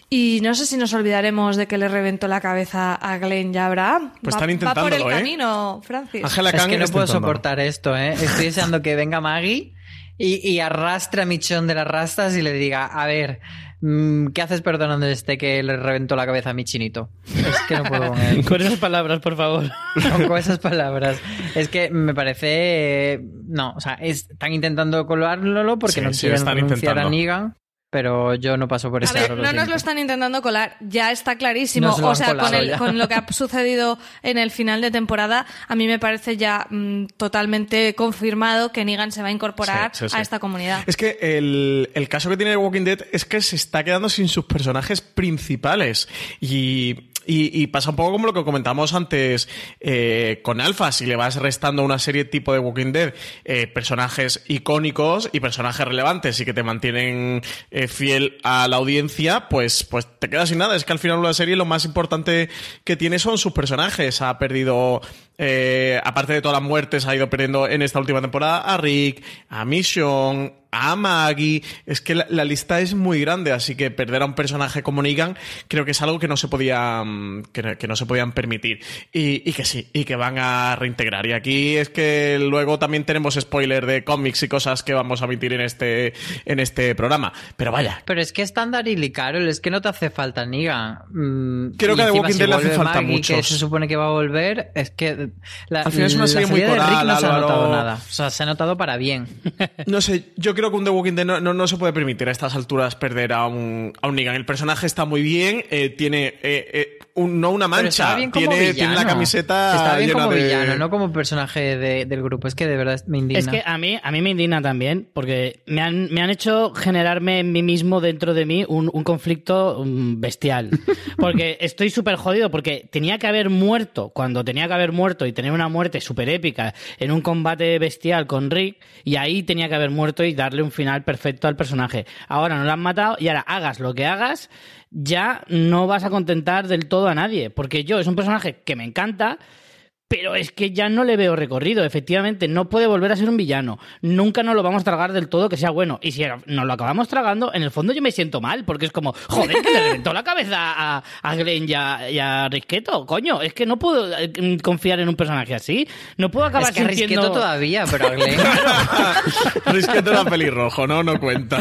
Y no sé si nos olvidaremos de que le reventó la cabeza a Glenn y a Abraham. Pues Va- están Va por el intentándolo, ¿eh? camino, Francis. Ángela es que no puedo intentándolo. soportar esto, ¿eh? Estoy deseando que venga Maggie y, y arrastre a Michonne de las rastas y le diga, a ver, mm, ¿qué haces perdonando este que le reventó la cabeza a mi chinito? Es que no puedo con él. Con esas palabras, por favor. con, con esas palabras. Es que me parece... eh, No, o sea, están intentando colarlo porque Sí, no sí, quieren están renunciar a intentando. Negan, pero yo no paso por A ese ver, aro, no nos lo están intentando colar, ya está clarísimo. O sea, con, el- con lo que ha sucedido en el final de temporada, a mí me parece ya mm, totalmente confirmado que Negan se va a incorporar Sí, sí, sí. a esta comunidad. Es que el, el caso que tiene The Walking Dead es que se está quedando sin sus personajes principales. Y, y- y pasa un poco como lo que comentamos antes eh, con Alpha. Si le vas restando una serie tipo de Walking Dead eh, personajes icónicos y personajes relevantes y que te mantienen eh, fiel a la audiencia, pues, pues te quedas sin nada. Es que al final una serie lo más importante que tiene son sus personajes. Ha perdido, eh, aparte de todas las muertes, ha ido perdiendo en esta última temporada a Rick, a Mission, a Maggie. Es que la, lista es muy grande, así que perder a un personaje como Negan creo que es algo que no se podía mm, que, no se podían permitir. Y, que sí, y que van a reintegrar. Y aquí es que luego también tenemos spoiler de cómics y cosas que vamos a emitir en este, en este programa. Pero vaya. Pero es que es tan y Carol, es que no te hace falta Negan. Mm, creo que a The Walking Dead le hace falta mucho. que se supone que va a volver, es que la, Al final es una serie muy coral, no se ha notado nada. O sea, se ha notado para bien. no sé, yo creo que un The Walking Dead no, no, se puede permitir a estas alturas perder a un, a. El personaje está muy bien, eh, tiene eh, no una mancha, tiene, tiene, la camiseta. Está bien como de... villano, no como personaje del grupo. Es que de verdad me indigna. Es que a mí, a mí me indigna también, porque me han, me han hecho generarme en mí mismo, dentro de mí, un, un conflicto mm, bestial. Porque estoy súper jodido, porque tenía que haber muerto, cuando tenía que haber muerto y tener una muerte súper épica en un combate bestial con Rick, y ahí tenía que haber muerto y darle un final perfecto al personaje. Ahora no lo han matado y ahora hagas lo que hagas, ya no vas a contentar del todo a nadie. Porque yo es un personaje que me encanta, pero es que ya no le veo recorrido. Efectivamente, no puede volver a ser un villano. Nunca nos lo vamos a tragar del todo que sea bueno. Y si nos lo acabamos tragando, en el fondo yo me siento mal, porque es como, joder, que le reventó la cabeza a, a Glenn y a, Risqueto. Coño, es que no puedo eh, confiar en un personaje así. No puedo acabar es que Risqueto todavía, pero a Glenn... Risqueto era pelirrojo, ¿no? No cuenta.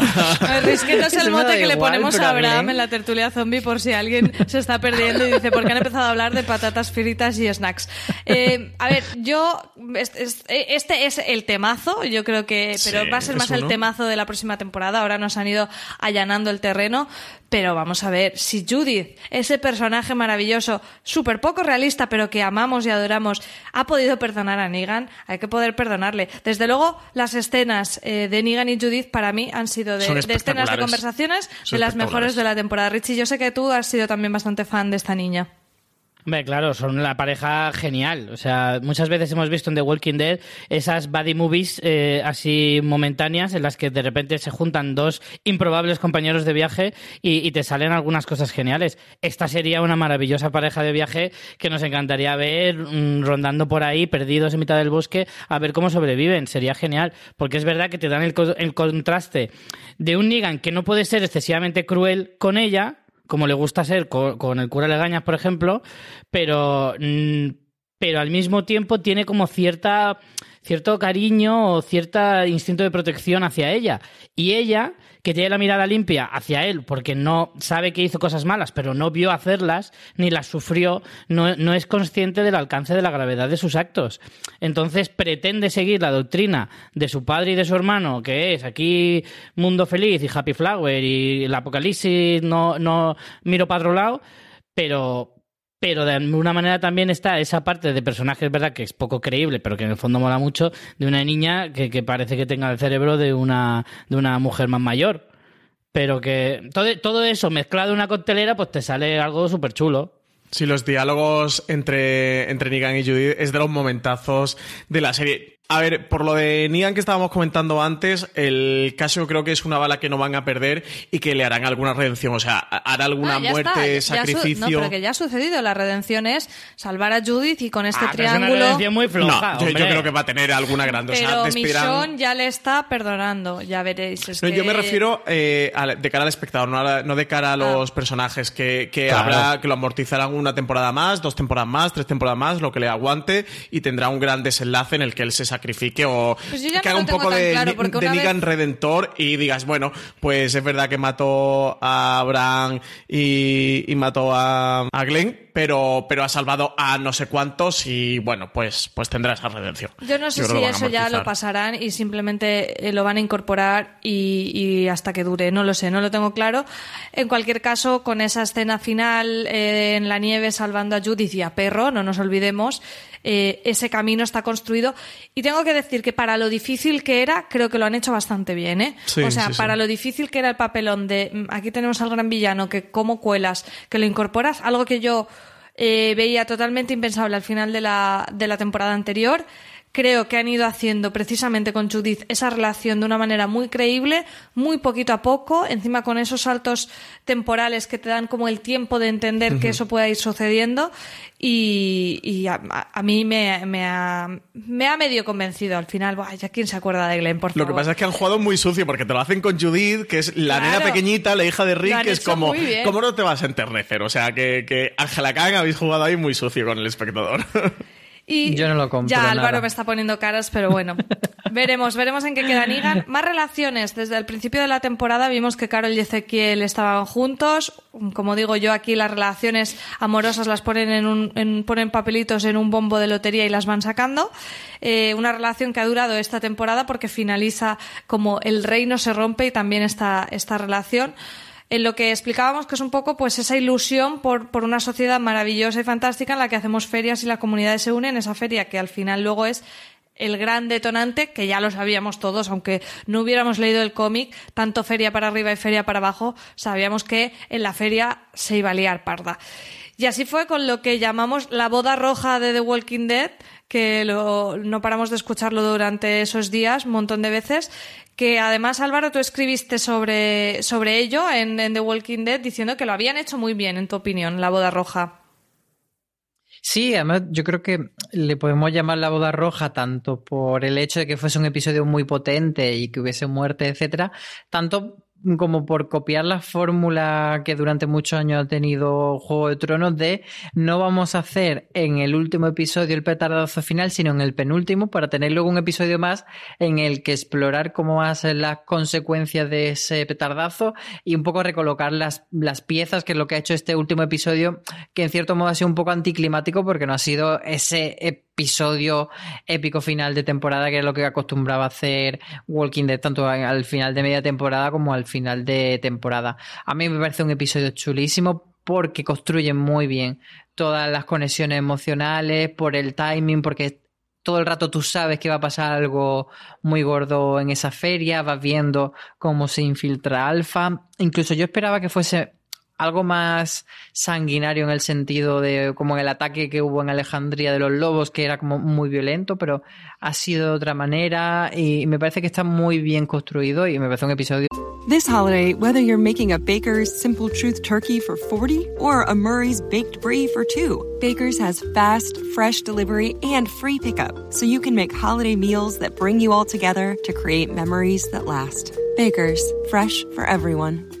Risqueto es el mote que le ponemos a Abraham en la tertulia zombie por si alguien se está perdiendo y dice, ¿por qué han empezado a hablar de patatas fritas y snacks? Eh, eh, a ver, yo. Este es el temazo, yo creo que. Pero va a ser más el temazo de la próxima temporada. Ahora nos han ido allanando el terreno. Pero vamos a ver, si Judith, ese personaje maravilloso, súper poco realista, pero que amamos y adoramos, ha podido perdonar a Negan, hay que poder perdonarle. Desde luego, las escenas eh, de Negan y Judith para mí han sido de, escenas de conversaciones de las mejores de la temporada. Richie, yo sé que tú has sido también bastante fan de esta niña. Hombre, claro, son la pareja genial. O sea, muchas veces hemos visto en The Walking Dead esas buddy movies eh, así momentáneas en las que de repente se juntan dos improbables compañeros de viaje y, te salen algunas cosas geniales. Esta sería una maravillosa pareja de viaje que nos encantaría ver mm, rondando por ahí, perdidos en mitad del bosque, a ver cómo sobreviven. Sería genial, porque es verdad que te dan el, el contraste de un Negan que no puede ser excesivamente cruel con ella, como le gusta ser con, el cura Legañas, por ejemplo, pero, mm, pero al mismo tiempo tiene como cierta cierto cariño o cierto instinto de protección hacia ella. Y ella, que tiene la mirada limpia hacia él, porque no sabe que hizo cosas malas, pero no vio hacerlas, ni las sufrió, no, no es consciente del alcance de la gravedad de sus actos. Entonces pretende seguir la doctrina de su padre y de su hermano, que es aquí mundo feliz y happy flower y el apocalipsis no, no miro para otro lado, pero pero de alguna manera también está esa parte de personajes, verdad, que es poco creíble, pero que en el fondo mola mucho, de una niña que, que parece que tenga el cerebro de una, de una mujer más mayor. Pero que todo, todo eso mezclado en una coctelera, pues te sale algo súper chulo. Sí, los diálogos entre, entre Negan y Judith es de los momentazos de la serie. A ver, por lo de Negan que estábamos comentando antes, el caso creo que es una bala que no van a perder y que le harán alguna redención, o sea, hará alguna ah, muerte, sacrificio. no, pero que ya ha sucedido. La redención es salvar a Judith y con este ah, triángulo. Es una redención muy floja. No, yo, creo que va a tener alguna grande. Pero Michonne ya le está perdonando, ya veréis. Yo me refiero eh, de cara al espectador, no, de cara a los ah. personajes, que, que habrá que lo amortizarán una temporada más, dos temporadas más, tres temporadas más, lo que le aguante y tendrá un gran desenlace en el que él se sacrifique o pues que haga un poco de, Negan Redentor y digas, bueno, pues es verdad que mató a Abraham y, mató a, a Glenn, pero, pero ha salvado a no sé cuántos y bueno, pues, pues tendrá esa redención. Yo no sé si eso ya lo pasarán y simplemente eh, lo van a incorporar y, hasta que dure, no lo sé, no lo tengo claro. En cualquier caso, con esa escena final eh, en la nieve salvando a Judith y a Perro, no nos olvidemos, eh, ese camino está construido. Y tengo que decir que para lo difícil que era, creo que lo han hecho bastante bien. ¿eh? o sea, para lo difícil que era el papelón de mm, aquí tenemos al gran villano, que cómo cuelas, que lo incorporas, algo que yo eh, veía totalmente impensable al final de la, de la temporada anterior creo que han ido haciendo precisamente con Judith esa relación de una manera muy creíble, muy poquito a poco, encima con esos saltos temporales que te dan como el tiempo de entender que eso pueda ir sucediendo y, a, mí me, me, ha, me, ha, medio convencido al final. Buah, ya quién se acuerda de Glenn, por Lo que pasa es que han jugado muy sucio porque te lo hacen con Judith, que es la nena pequeñita, la hija de Rick, que es como, ¿cómo no te vas a enternecer? O sea, que, que Angela Kang habéis jugado ahí muy sucio con el espectador. Y Yo no lo compro. Ya Álvaro me está poniendo caras, pero bueno. veremos, veremos en qué queda Negan. Más relaciones. Desde el principio de la temporada vimos que Carol y Ezequiel estaban juntos. Como digo yo, aquí las relaciones amorosas las ponen en un, ponen papelitos en un bombo de lotería y las van sacando. Eh, una relación que ha durado esta temporada porque finaliza como el reino se rompe y también esta, esta relación en lo que explicábamos que es un poco pues esa ilusión por, por una sociedad maravillosa y fantástica en la que hacemos ferias y la comunidad se une en esa feria que al final luego es el gran detonante, que ya lo sabíamos todos, aunque no hubiéramos leído el cómic, tanto feria para arriba y feria para abajo, sabíamos que en la feria se iba a liar parda. Y así fue con lo que llamamos la boda roja de The Walking Dead, que no paramos de escucharlo durante esos días un montón de veces, que además Álvaro tú escribiste sobre, sobre ello en, The Walking Dead diciendo que lo habían hecho muy bien, en tu opinión, la boda roja. Sí, además yo creo que le podemos llamar la boda roja tanto por el hecho de que fuese un episodio muy potente y que hubiese muerte, etcétera, tanto como por copiar la fórmula que durante muchos años ha tenido Juego de Tronos de no vamos a hacer en el último episodio el petardazo final, sino en el penúltimo para tener luego un episodio más en el que explorar cómo van a ser las consecuencias de ese petardazo y un poco recolocar las, las piezas, que es lo que ha hecho este último episodio, que en cierto modo ha sido un poco anticlimático porque no ha sido ese episodio épico final de temporada que es lo que acostumbraba hacer Walking Dead tanto al final de media temporada como al final de temporada. A mí me parece un episodio chulísimo porque construye muy bien todas las conexiones emocionales, por el timing, porque todo el rato tú sabes que va a pasar algo muy gordo en esa feria, vas viendo cómo se infiltra Alfa. Incluso yo esperaba que fuese algo más sanguinario en el sentido de como en el ataque que hubo en Alejandría de los lobos, que era como muy violento, pero ha sido de otra manera y me parece que está muy bien construido y me parece un episodio. This holiday, whether you're making a Baker's Simple Truth turkey for 40 or a Murray's baked brie for 2, Baker's has fast, fresh delivery and free pickup, so you can make holiday meals that bring you all together to create memories that last. Baker's, fresh for everyone.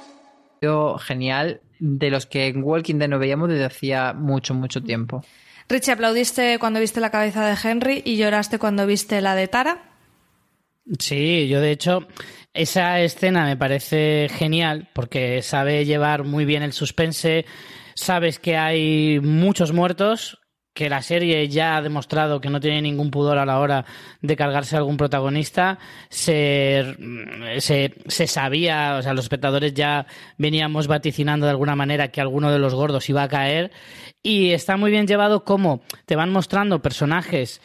genial de los que en Walking Dead no veíamos desde hacía mucho, mucho tiempo. Richie, ¿aplaudiste cuando viste la cabeza de Henry y lloraste cuando viste la de Tara? Sí, yo de hecho esa escena me parece genial porque sabe llevar muy bien el suspense, sabes que hay muchos muertos, que la serie ya ha demostrado que no tiene ningún pudor a la hora de cargarse a algún protagonista, se, se, sabía, o sea, los espectadores ya veníamos vaticinando de alguna manera que alguno de los gordos iba a caer y está muy bien llevado cómo te van mostrando personajes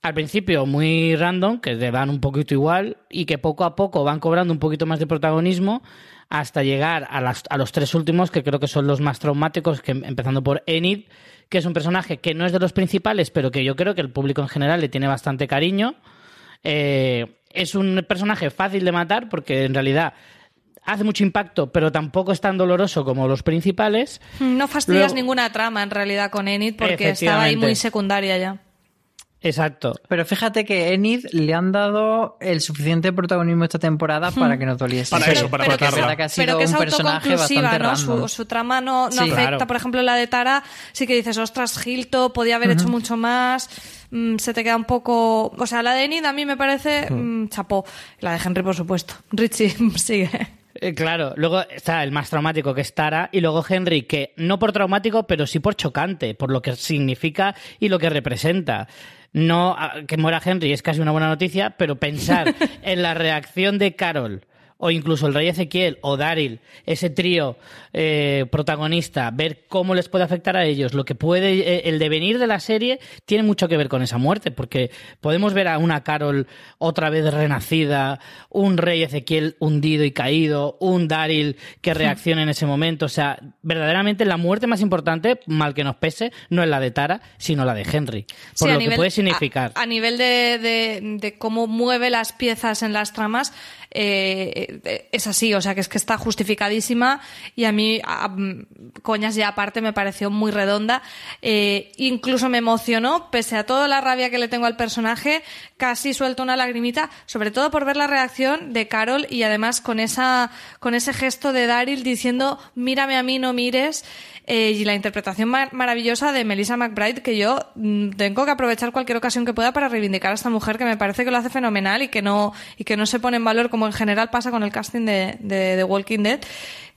al principio muy random, que te dan un poquito igual y que poco a poco van cobrando un poquito más de protagonismo hasta llegar a, las, a los tres últimos, que creo que son los más traumáticos, que empezando por Enid, que es un personaje que no es de los principales, pero que yo creo que el público en general le tiene bastante cariño. Eh, es un personaje fácil de matar porque en realidad hace mucho impacto, pero tampoco es tan doloroso como los principales. No fastidias ninguna trama en realidad con Enid porque estaba ahí muy secundaria ya. Exacto. Pero fíjate que Enid le han dado el suficiente protagonismo esta temporada para Hmm. que nos doliese. Para eso, para verdad que ha sido pero que es un personaje autoconclusiva, bastante ¿no? Su, su trama no, no Sí. afecta. Claro. Por ejemplo, la de Tara, sí que dices, ostras, Hilto podía haber hecho mucho más. mm, se te queda un poco. O sea, la de Enid a mí me parece mm, chapó. La de Henry, por supuesto. Richie, sigue. Eh, claro, luego está el más traumático que es Tara y luego Henry, que no por traumático, pero sí por chocante, por lo que significa y lo que representa. No, ah, que muera Henry es casi una buena noticia, pero pensar en la reacción de Carol o incluso el rey Ezequiel o Daryl, ese trío eh, protagonista, ver cómo les puede afectar a ellos, lo que puede, eh, el devenir de la serie tiene mucho que ver con esa muerte, porque podemos ver a una Carol otra vez renacida, un rey Ezequiel hundido y caído, un Daryl que reacciona en ese momento, o sea, verdaderamente la muerte más importante, mal que nos pese, no es la de Tara, sino la de Henry, por Sí, lo que puede significar. A, a nivel de, de- de cómo mueve las piezas en las tramas, eh, es así, o sea que es que está justificadísima y a mí, a- coñas ya aparte, me pareció muy redonda. Eh, incluso me emocionó, pese a toda la rabia que le tengo al personaje, casi suelto una lagrimita, sobre todo por ver la reacción de Carol y además con, esa, con ese gesto de Daryl diciendo, mírame a mí, no mires. Eh, y la interpretación mar- maravillosa de Melissa McBride, que yo mm, tengo que aprovechar cualquier ocasión que pueda para reivindicar a esta mujer, que me parece que lo hace fenomenal y que no, y que no se pone en valor como en general pasa con el casting de, de, Walking Dead.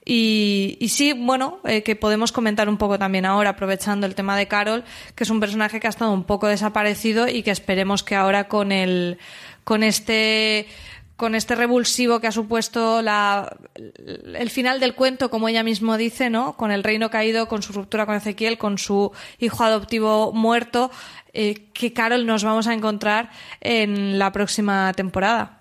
Y, y sí, bueno, eh, que podemos comentar un poco también ahora, aprovechando el tema de Carol, que es un personaje que ha estado un poco desaparecido y que esperemos que ahora con el, con este, con este revulsivo que ha supuesto la, el final del cuento, como ella mismo dice, ¿no? Con el reino caído, con su ruptura con Ezequiel, con su hijo adoptivo muerto, eh, que Carol nos vamos a encontrar en la próxima temporada.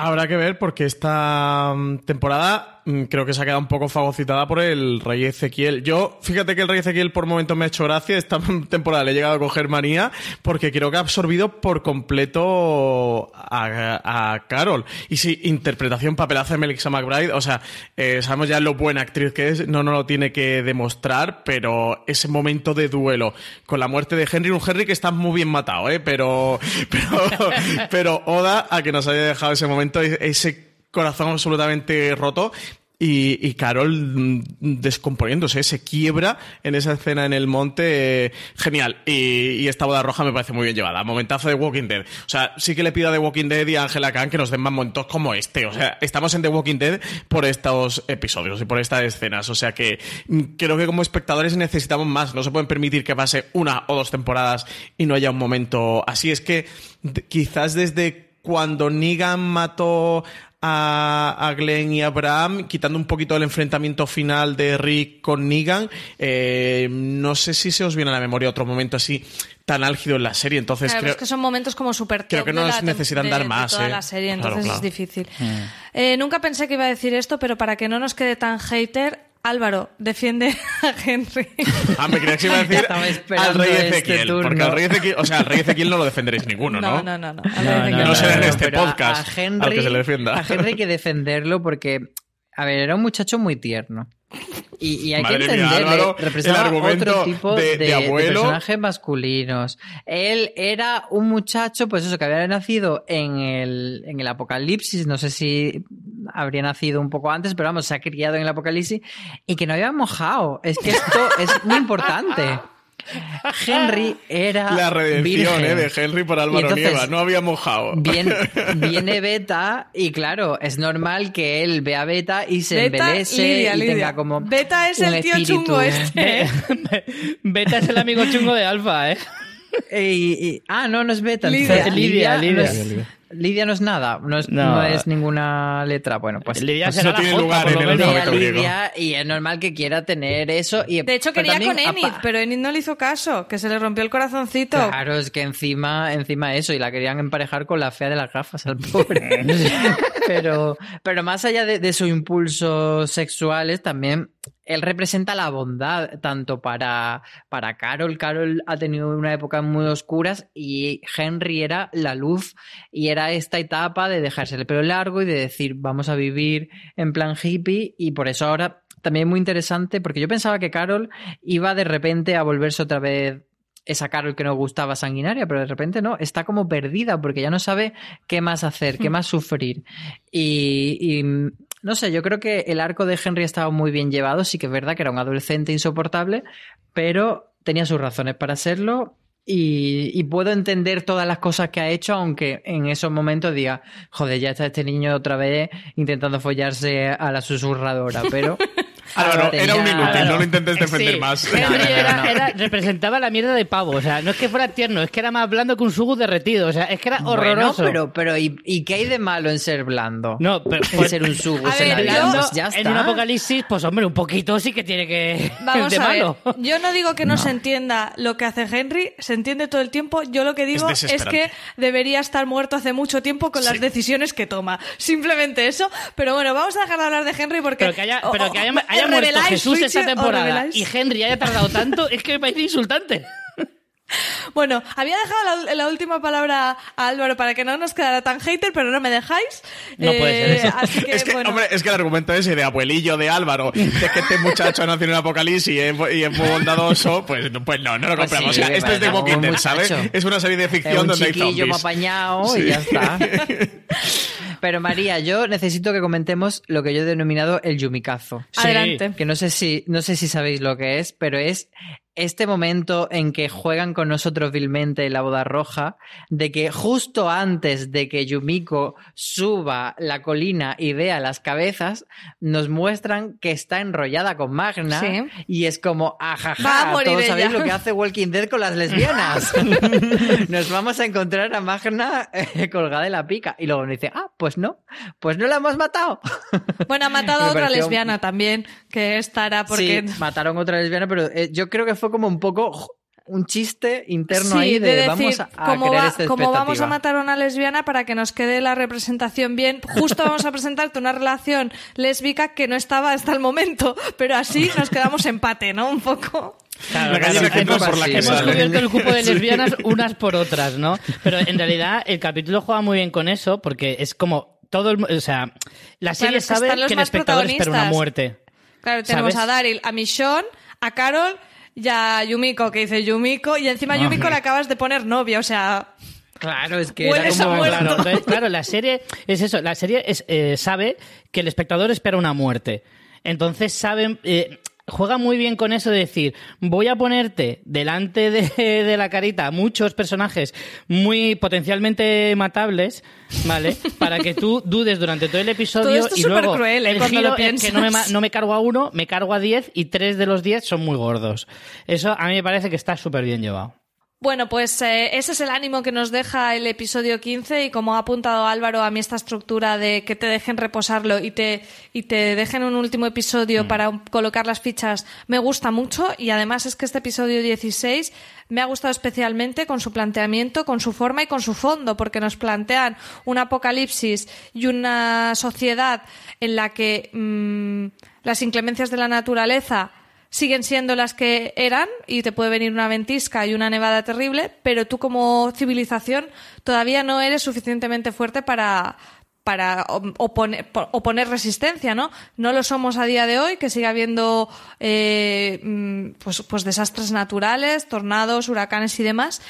Habrá que ver porque esta mm, temporada creo que se ha quedado un poco fagocitada por el Rey Ezequiel. Yo, fíjate que el Rey Ezequiel por momentos me ha hecho gracia. Esta temporada le he llegado a coger manía porque creo que ha absorbido por completo a, Carol. Y sí, interpretación, papelazo de Melissa McBride. O sea, eh, sabemos ya lo buena actriz que es, no nos lo tiene que demostrar, pero ese momento de duelo con la muerte de Henry, un Henry que está muy bien matado, ¿eh? Pero, pero, pero Oda a que nos haya dejado ese momento, ese corazón absolutamente roto. Y, Carol mm, descomponiéndose, se quiebra en esa escena en el monte. eh, genial. Y, esta boda roja me parece muy bien llevada. Momentazo de Walking Dead. O sea, sí que le pido a The Walking Dead y a Angela Khan que nos den más momentos como este. O sea, estamos en The Walking Dead por estos episodios y por estas escenas. O sea que mm, creo que como espectadores necesitamos más. No se pueden permitir que pase una o dos temporadas y no haya un momento así. Es que quizás desde cuando Negan mató a, a Glenn y a Abraham, quitando un poquito el enfrentamiento final de Rick con Negan, eh, no sé si se os viene a la memoria otro momento así tan álgido en la serie. Entonces Claro, creo es que son momentos como súper creo que de nos la tem- necesitan de- dar de más, toda eh. la serie, entonces claro. es difícil. Eh, nunca pensé que iba a decir esto, pero para que no nos quede tan hater, Álvaro, defiende a Henry. Ah, me creía que se iba a decir al rey este Ezequiel. turno. porque al rey Ezequiel, o sea, al rey Ezequiel no lo defenderéis ninguno, ¿no? No, no, no. no. No, no, No será en este podcast a Henry, al que se le defienda. A Henry hay que defenderlo porque, a ver, era un muchacho muy tierno. Y, y hay Madre que mía, entenderle, Álvaro, el representaba otro tipo de- de, de de abuelo. personajes masculinos. Él era un muchacho, pues eso, que había nacido en el, en el apocalipsis, no sé si habría nacido un poco antes, pero vamos, se ha criado en el apocalipsis y que no había mojado. Es que esto es muy importante. Henry era La redención virgen. eh, de Henry por Álvaro entonces, Nieva. No había mojado. Viene, viene Beta y claro, es normal que él vea Beta y se Beta, embelese Lidia, y Lidia. tenga como Beta es un el tío espíritu. chungo este. Beta es el amigo chungo de Alfa, ¿eh? Y- y- ah, no, no es Beta. Lidia. Lidia, no Lidia. es- Lidia no es nada, no es, No. no es ninguna letra. Bueno, pues, Lidia pues será no la tiene J, lugar por en lo el alfabeto griego. Lidia y es normal que quiera tener eso. Y, De hecho, quería también, con Enid, apa- pero Enid no le hizo caso, que se le rompió el corazoncito. Claro, es que encima, encima eso, y la querían emparejar con la fea de las gafas al pobre. pero, pero más allá de, de sus impulsos sexuales, también él representa la bondad, tanto para, para Carol. Carol ha tenido una época muy oscuras y Henry era la luz y era esta etapa de dejarse el pelo largo y de decir, vamos a vivir en plan hippie y por eso ahora también muy interesante, porque yo pensaba que Carol iba de repente a volverse otra vez esa Carol que nos gustaba sanguinaria, pero de repente no, está como perdida porque ya no sabe qué más hacer, qué más sufrir. Y, y, no sé, yo creo que el arco de Henry estaba muy bien llevado, sí que es verdad que era un adolescente insoportable, pero tenía sus razones para serlo y, y, puedo entender todas las cosas que ha hecho, aunque en esos momentos diga, joder, ya está este niño otra vez intentando follarse a la susurradora, pero Álvaro, era un inútil, no lo intentes defender Sí. más. Era- no. era- representaba la mierda de pavo. O sea, no es que fuera tierno, es que era más blando que un sugu derretido. O sea, es que era horroroso. Bueno, pero, pero ¿y, y qué hay de malo en ser blando? No, pero en ser un sugo. Ver, yo- ya en un apocalipsis, pues hombre, un poquito sí que tiene que. Vamos de a ver, malo. yo no digo que no, se entienda lo que hace Henry, se entiende todo el tiempo. Yo lo que digo es, que debería estar muerto hace mucho tiempo con las decisiones que toma. Simplemente eso. Pero bueno, vamos a dejar de hablar de Henry porque. Pero que haya, o- pero o- que haya, ¿me haya muerto Jesús esta temporada y Henry haya tardado tanto, es que me parece insultante. Bueno, había dejado la, la última palabra a Álvaro para que no nos quedara tan hater, pero no me dejáis. No puede ser eso. Así que, es que, bueno. hombre, es que el argumento ese de abuelillo de Álvaro, de que este muchacho nació en un apocalipsis y es, y es muy bondadoso, pues, pues no, no lo Pues compramos. sí, o sea, esto es de Walking Dead, ¿sabes? Es una serie de Es ficción un donde hay chiquillo zombies. apañado Sí. y ya está. Pero María, yo necesito que comentemos lo que yo he denominado el yumikazo. Sí. Adelante. Que no sé si no sé si sabéis lo que es, pero es este momento en que juegan con nosotros vilmente en la boda roja, de que justo antes de que Yumiko suba la colina y vea las cabezas, nos muestran que está enrollada con Magna Sí. y es como, a ajaja, todos ella. sabéis lo que hace Walking Dead con las lesbianas. nos vamos a encontrar a Magna eh, colgada de la pica y luego nos dice, ah, pues no, pues no la hemos matado. Bueno, ha matado a otra pareció- lesbiana también, que estará porque. Sí, mataron otra lesbiana, pero eh, yo creo que fue como un poco un chiste interno Sí, ahí de, decir, vamos a, a como, crear va- esta como vamos a matar a una lesbiana para que nos quede la representación bien, justo vamos a presentarte una relación lésbica que no estaba hasta el momento, pero así nos quedamos empate, ¿no? Un poco. Claro, La claro, hemos- por la que hemos sale. cubierto el cupo de lesbianas unas por otras, ¿no? Pero en realidad el capítulo juega muy bien con eso porque es como todo el, o sea, la serie que sabe están los que el más espectador espera una muerte. Claro, tenemos ¿Sabes? a Daryl, a Michonne, a Carol y a Yumiko, que dice Yumiko, y encima a Yumiko le acabas de poner novia, o sea... Claro, es que era como... Claro, entonces, claro, la serie es eso, la serie es, eh, sabe que el espectador espera una muerte. Entonces saben, eh, juega muy bien con eso de decir, voy a ponerte delante de, de la carita muchos personajes muy potencialmente matables, ¿vale? Para que tú dudes durante todo el episodio Todo esto es y luego supercruel, ¿eh? el cuando giro lo es que no me, no me cargo a uno, me cargo a diez y tres de los diez son muy gordos. Eso a mí me parece que está súper bien llevado. Bueno, pues eh, ese es el ánimo que nos deja el episodio 15 y como ha apuntado Álvaro, a mí esta estructura de que te dejen reposarlo y te, y te dejen un último episodio para un- colocar las fichas me gusta mucho y además es que este episodio 16 me ha gustado especialmente con su planteamiento, con su forma y con su fondo, porque nos plantean un apocalipsis y una sociedad en la que mm, las inclemencias de la naturaleza siguen siendo las que eran y te puede venir una ventisca y una nevada terrible, pero tú como civilización todavía no eres suficientemente fuerte para para oponer, po- oponer resistencia, ¿no? No lo somos a día de hoy, que sigue habiendo eh, mm, pues, pues desastres naturales, tornados, huracanes y demás.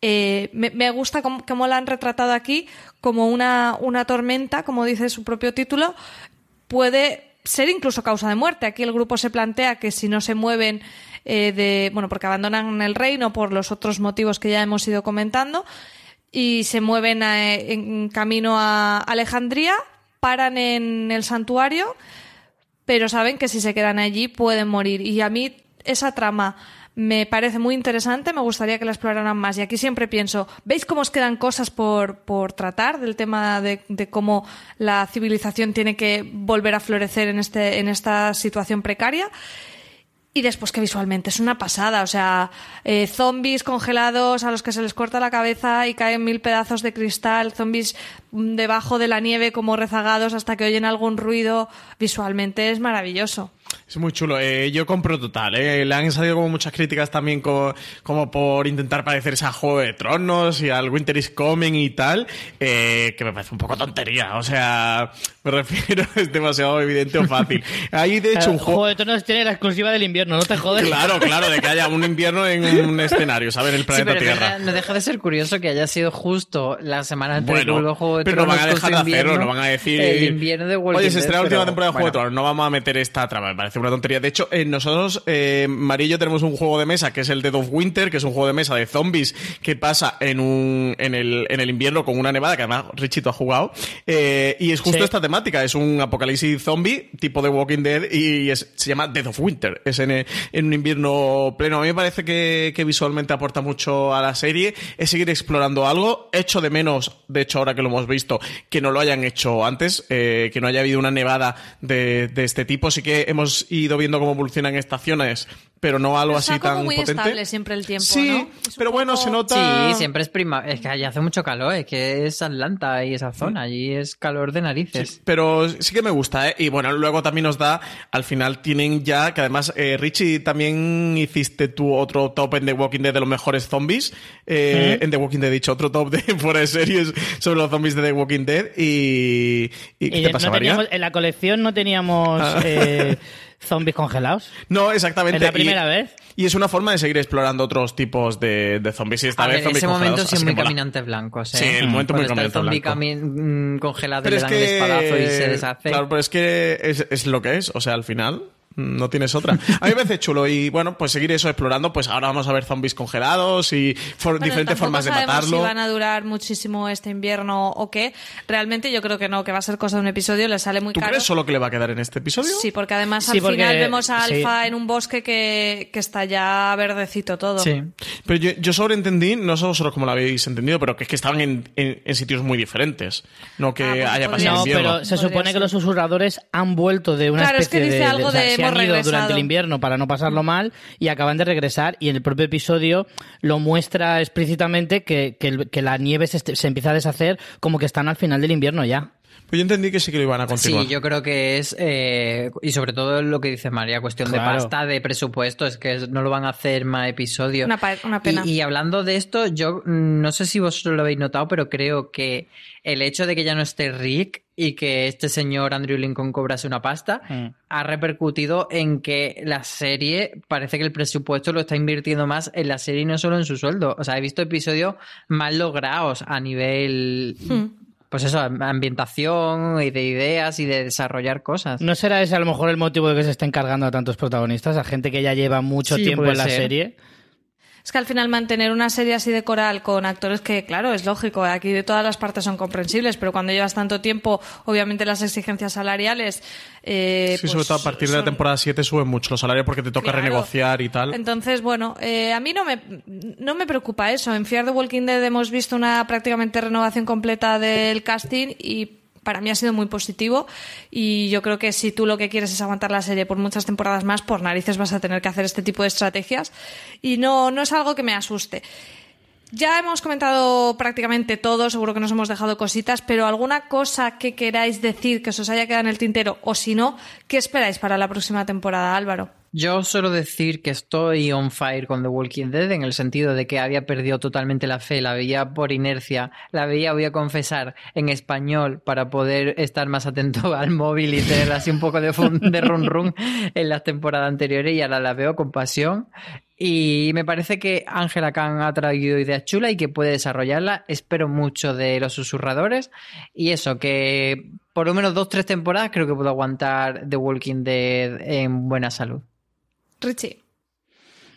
Eh, me, me gusta cómo, cómo la han retratado aquí como una, una tormenta, como dice su propio título, puede ser incluso causa de muerte. Aquí el grupo se plantea que si no se mueven eh, de, bueno, porque abandonan el reino por los otros motivos que ya hemos ido comentando y se mueven en camino a Alejandría, paran en el santuario, pero saben que si se quedan allí pueden morir. Y a mí esa trama me parece muy interesante, me gustaría que la exploraran más. Y aquí siempre pienso, ¿veis cómo os quedan cosas por, por tratar del tema de, de cómo la civilización tiene que volver a florecer en, este, en esta situación precaria? Y después que visualmente es una pasada, o sea, eh, zombies congelados a los que se les corta la cabeza y caen mil pedazos de cristal, zombies debajo de la nieve como rezagados hasta que oyen algún ruido, visualmente es maravilloso. Es muy chulo. Eh, yo compro total. Eh. Le han salido como muchas críticas también como, por intentar parecerse a Juego de Tronos y al Winter is Coming y tal, eh, que me parece un poco tontería. O sea, me refiero, es demasiado evidente o fácil. Hay de hecho un juego... de Tronos tiene la exclusiva del invierno, no te jodes. Claro, claro, de que haya un invierno en un escenario, ¿sabes? En el planeta Tierra. No deja de ser curioso que haya sido justo la semana anterior bueno, Juego de pero Tronos. Pero no van a dejar de hacerlo, no van a decir. El invierno de Walking Oye, se estrena la última temporada de Juego de Tronos, no vamos a meter esta trama, parece una tontería. De hecho, nosotros, eh, María y yo tenemos un juego de mesa que es el Dead of Winter, que es un juego de mesa de zombies que pasa en un en el, en el invierno con una nevada, que además Richito ha jugado. Eh, y es justo esta temática, es un apocalipsis zombie tipo de Walking Dead y es, se llama Dead of Winter. Es en, en un invierno pleno. A mí me parece que, que, visualmente aporta mucho a la serie. Es seguir explorando algo. Hecho de menos, de hecho, ahora que lo hemos visto, que no lo hayan hecho antes, eh, que no haya habido una nevada de, de este tipo. Sí que hemos ido viendo cómo evolucionan estaciones pero no algo así tan muy potente. estable siempre el tiempo, sí, pero bueno, se nota. Sí, siempre es prima. Es que allí hace mucho calor, es que es Atlanta y esa zona, allí es calor de narices. pero sí que me gusta, ¿eh? Y bueno, luego también nos da, al final tienen ya, que además, eh, Richie, también hiciste tu otro top en The Walking Dead de los mejores zombies. Eh, En The Walking Dead, dicho, otro top de fuera de series sobre los zombies de The Walking Dead. ¿Y, y, qué te pasa, María? En la colección no teníamos. Ah. Eh, zombies congelados. No, exactamente. Es la primera vez. Y es una forma de seguir explorando otros tipos de, zombies. Y esta vez en ese momento sí es muy caminante blanco. Sí, el momento muy caminante blanco. Mm, congelado y le dan el espadazo y se deshace. Claro, pero es que es, es lo que es. O sea, al final no tienes otra. A mí me parece chulo y bueno, pues seguir eso explorando, pues ahora vamos a ver zombies congelados y diferentes formas de matarlo. si van a durar muchísimo este invierno o qué. Realmente yo creo que no, que va a ser cosa de un episodio, le sale muy ¿Tú caro. crees solo que le va a quedar en este episodio? Sí, porque además al final vemos a Alfa en un bosque que, que, está ya verdecito todo. Sí. Pero yo, yo sobreentendí, no sé vosotros cómo lo habéis entendido, pero que es que estaban en, en, sitios muy diferentes. No que ah, pues haya pasado No, pero se supone que los susurradores han vuelto de una claro, especie es que dice de, algo de, durante el invierno para no pasarlo mal y acaban de regresar y en el propio episodio lo muestra explícitamente que, que, la nieve se, se empieza a deshacer como que están al final del invierno ya. Pues yo entendí que sí que lo iban a continuar. Sí, yo creo que es, eh, y sobre todo lo que dice María, cuestión de pasta, de presupuesto, es que no lo van a hacer más episodios. Una, pena. Y, hablando de esto, yo no sé si vosotros lo habéis notado, pero creo que el hecho de que ya no esté Rick y que este señor Andrew Lincoln cobrase una pasta mm. ha repercutido en que la serie parece que el presupuesto lo está invirtiendo más en la serie y no solo en su sueldo. O sea, he visto episodios más logrados a nivel... Hmm pues eso, ambientación y de ideas y de desarrollar cosas. ¿No será ese a lo mejor el motivo de que se estén cargando a tantos protagonistas, a gente que ya lleva mucho tiempo en la serie? Es que al final mantener una serie así de coral con actores que, claro, es lógico, aquí de todas las partes son comprensibles, pero cuando llevas tanto tiempo, obviamente las exigencias salariales... Eh, sí, sobre todo a pues partir de la temporada 7 suben mucho los salarios porque te toca renegociar y tal. Entonces, bueno, eh, a mí no me, no me preocupa eso. En Fear the Walking Dead hemos visto una prácticamente renovación completa del casting y para mí ha sido muy positivo y yo creo que si tú lo que quieres es aguantar la serie por muchas temporadas más, por narices vas a tener que hacer este tipo de estrategias y no, no es algo que me asuste. Ya hemos comentado prácticamente todo, seguro que nos hemos dejado cositas, pero alguna cosa que queráis decir que os haya quedado en el tintero o si no, ¿qué esperáis para la próxima temporada, Álvaro? Yo suelo decir que estoy on fire con The Walking Dead en el sentido de que había perdido totalmente la fe, la veía por inercia, la veía, voy a confesar, en español para poder estar más atento al móvil y tener así un poco de, de run run en las temporadas anteriores y ahora la veo con pasión. Y me parece que Ángela Khan ha traído ideas chulas y que puede desarrollarla. Espero mucho de los susurradores. Y eso, que por lo menos dos, tres temporadas creo que puedo aguantar The Walking Dead en buena salud. Richie.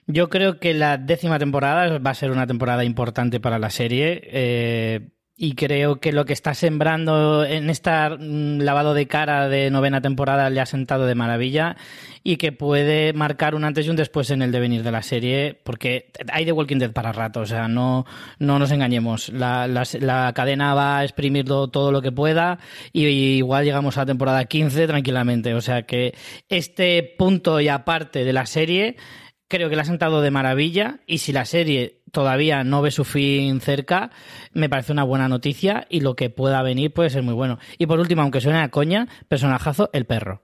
Yo creo que la décima temporada va a ser una temporada importante para la serie. Eh, y creo que lo que está sembrando en este lavado de cara de novena temporada le ha sentado de maravilla y que puede marcar un antes y un después en el devenir de la serie, porque hay The Walking Dead para rato, o sea, no, no nos engañemos. La, la, cadena va a exprimir todo, lo que pueda y, igual llegamos a la temporada 15 tranquilamente, o sea que este punto y aparte de la serie creo que le ha sentado de maravilla y si la serie todavía no ve su fin cerca, me parece una buena noticia y lo que pueda venir puede ser muy bueno. Y por último, aunque suene a coña, personajazo, el perro.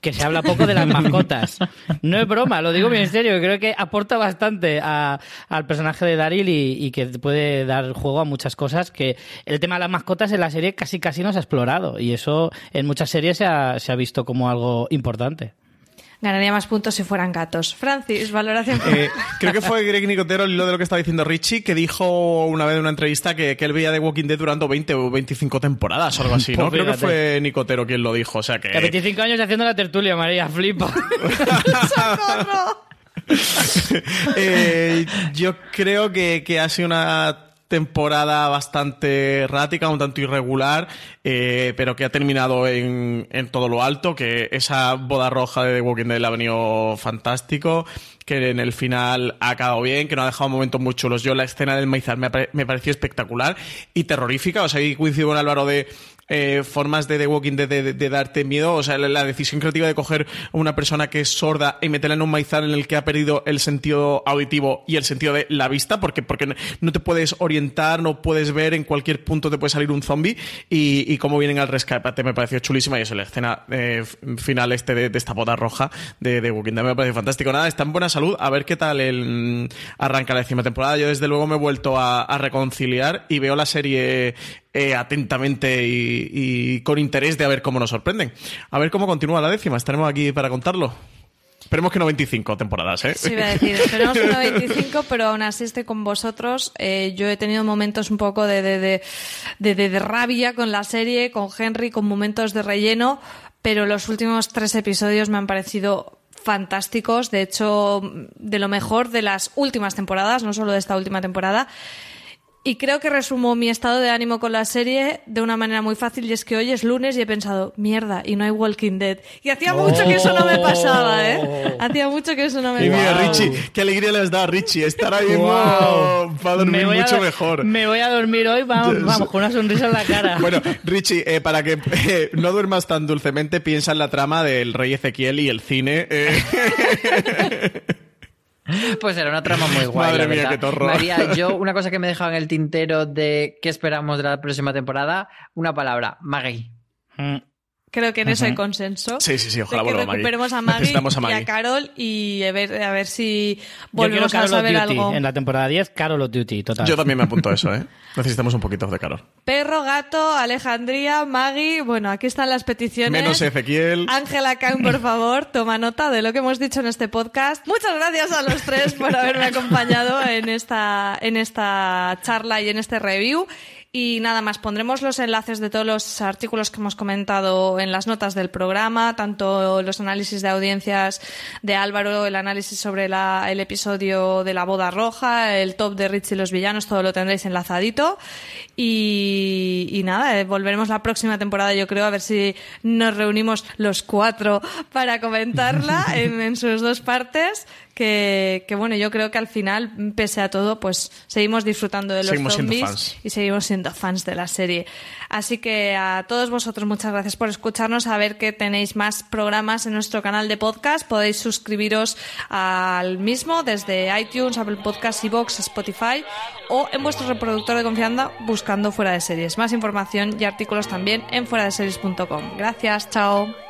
que se habla poco de las mascotas. No es broma, lo digo bien en serio, creo que aporta bastante al personaje de Daryl y, que puede dar juego a muchas cosas que el tema de las mascotas en la serie casi casi no se ha explorado y eso en muchas series se ha, se ha visto como algo importante ganaría más puntos si fueran gatos. Francis, valoración. Eh, creo que fue Greg Nicotero lo de lo que estaba diciendo Richie, que dijo una vez en una entrevista que, él veía The Walking Dead durante 20 o 25 temporadas o algo así, ¿no? Pues creo que fue Nicotero quien lo dijo, o sea que... que 25 años haciendo la tertulia, María, flipa. eh, yo creo que, que ha sido una temporada bastante errática, un tanto irregular, eh, pero que ha terminado en, en, todo lo alto, que esa boda roja de The Walking Dead ha venido fantástico, que en el final ha acabado bien, que no ha dejado momentos muy chulos. Yo la escena del maizar me, me pareció espectacular y terrorífica, o sea, ahí coincido con Álvaro de eh, formas de The Walking Dead de, darte miedo. O sea, la, decisión creativa de coger una persona que es sorda y meterla en un maizal en el que ha perdido el sentido auditivo y el sentido de la vista, porque, porque no te puedes orientar, no puedes ver, en cualquier punto te puede salir un zombie y, y cómo vienen al rescate me pareció chulísima y eso, la escena eh, final este de, esta boda roja de, The Walking Dead me parece fantástico. Nada, está en buena salud, a ver qué tal el, arranca la décima temporada. Yo desde luego me he vuelto a, a reconciliar y veo la serie eh, atentamente y, con interés de a ver cómo nos sorprenden. A ver cómo continúa la décima. Estaremos aquí para contarlo. Esperemos que no 25 temporadas, ¿eh? Sí, voy a decir, esperemos que no 25, pero aún así estoy con vosotros. Eh, yo he tenido momentos un poco de, de, de, de, rabia con la serie, con Henry, con momentos de relleno, pero los últimos tres episodios me han parecido fantásticos, de hecho, de lo mejor de las últimas temporadas, no solo de esta última temporada. Y creo que resumo mi estado de ánimo con la serie de una manera muy fácil y es que hoy es lunes y he pensado, mierda, y no hay Walking Dead. Y hacía mucho que eso no me pasaba, ¿eh? Hacía mucho que eso no me y pasaba. mira, Richie, qué alegría les da a Richie estar ahí mismo para dormir mucho mejor. Me voy a dormir hoy, vamos, vamos, con una sonrisa en la cara. bueno, Richie, eh, para que eh, no duermas tan dulcemente, piensa en la trama del rey Ezequiel y el cine. Eh. Pues era una trama muy guay. Madre mía, qué torro. María, yo una cosa que me dejaba en el tintero de qué esperamos de la próxima temporada, una palabra, Maggie. Mm. Creo que en eso hay consenso. Sí, sí, sí, ojalá que recuperemos a Maggie, y a Carol y a ver, a ver si volvemos a saber algo. En la temporada 10, Carol of Duty, total. Yo también me apunto a eso, ¿eh? Necesitamos un poquito de Carol. Perro, gato, Alejandría, Maggie. Bueno, aquí están las peticiones. Menos Ezequiel. Ángela Kang, por favor, toma nota de lo que hemos dicho en este podcast. Muchas gracias a los tres por haberme acompañado en esta, en esta charla y en este review. Y nada más, pondremos los enlaces de todos los artículos que hemos comentado en las notas del programa, tanto los análisis de audiencias de Álvaro, el análisis sobre el episodio de la boda roja, el top de Rich y los villanos, todo lo tendréis enlazadito. Y, nada, eh, volveremos la próxima temporada, yo creo, a ver si nos reunimos los cuatro para comentarla en, en sus dos partes que, bueno, yo creo que al final, pese a todo, pues seguimos disfrutando de los zombies y seguimos siendo fans de la serie. Así que a todos vosotros muchas gracias por escucharnos, a ver que tenéis más programas en nuestro canal de podcast, podéis suscribiros al mismo desde iTunes, Apple Podcasts, Evox, Spotify o en vuestro reproductor de confianza buscando Fuera de Series. Más información y artículos también en fuera de series.com. Gracias, chao.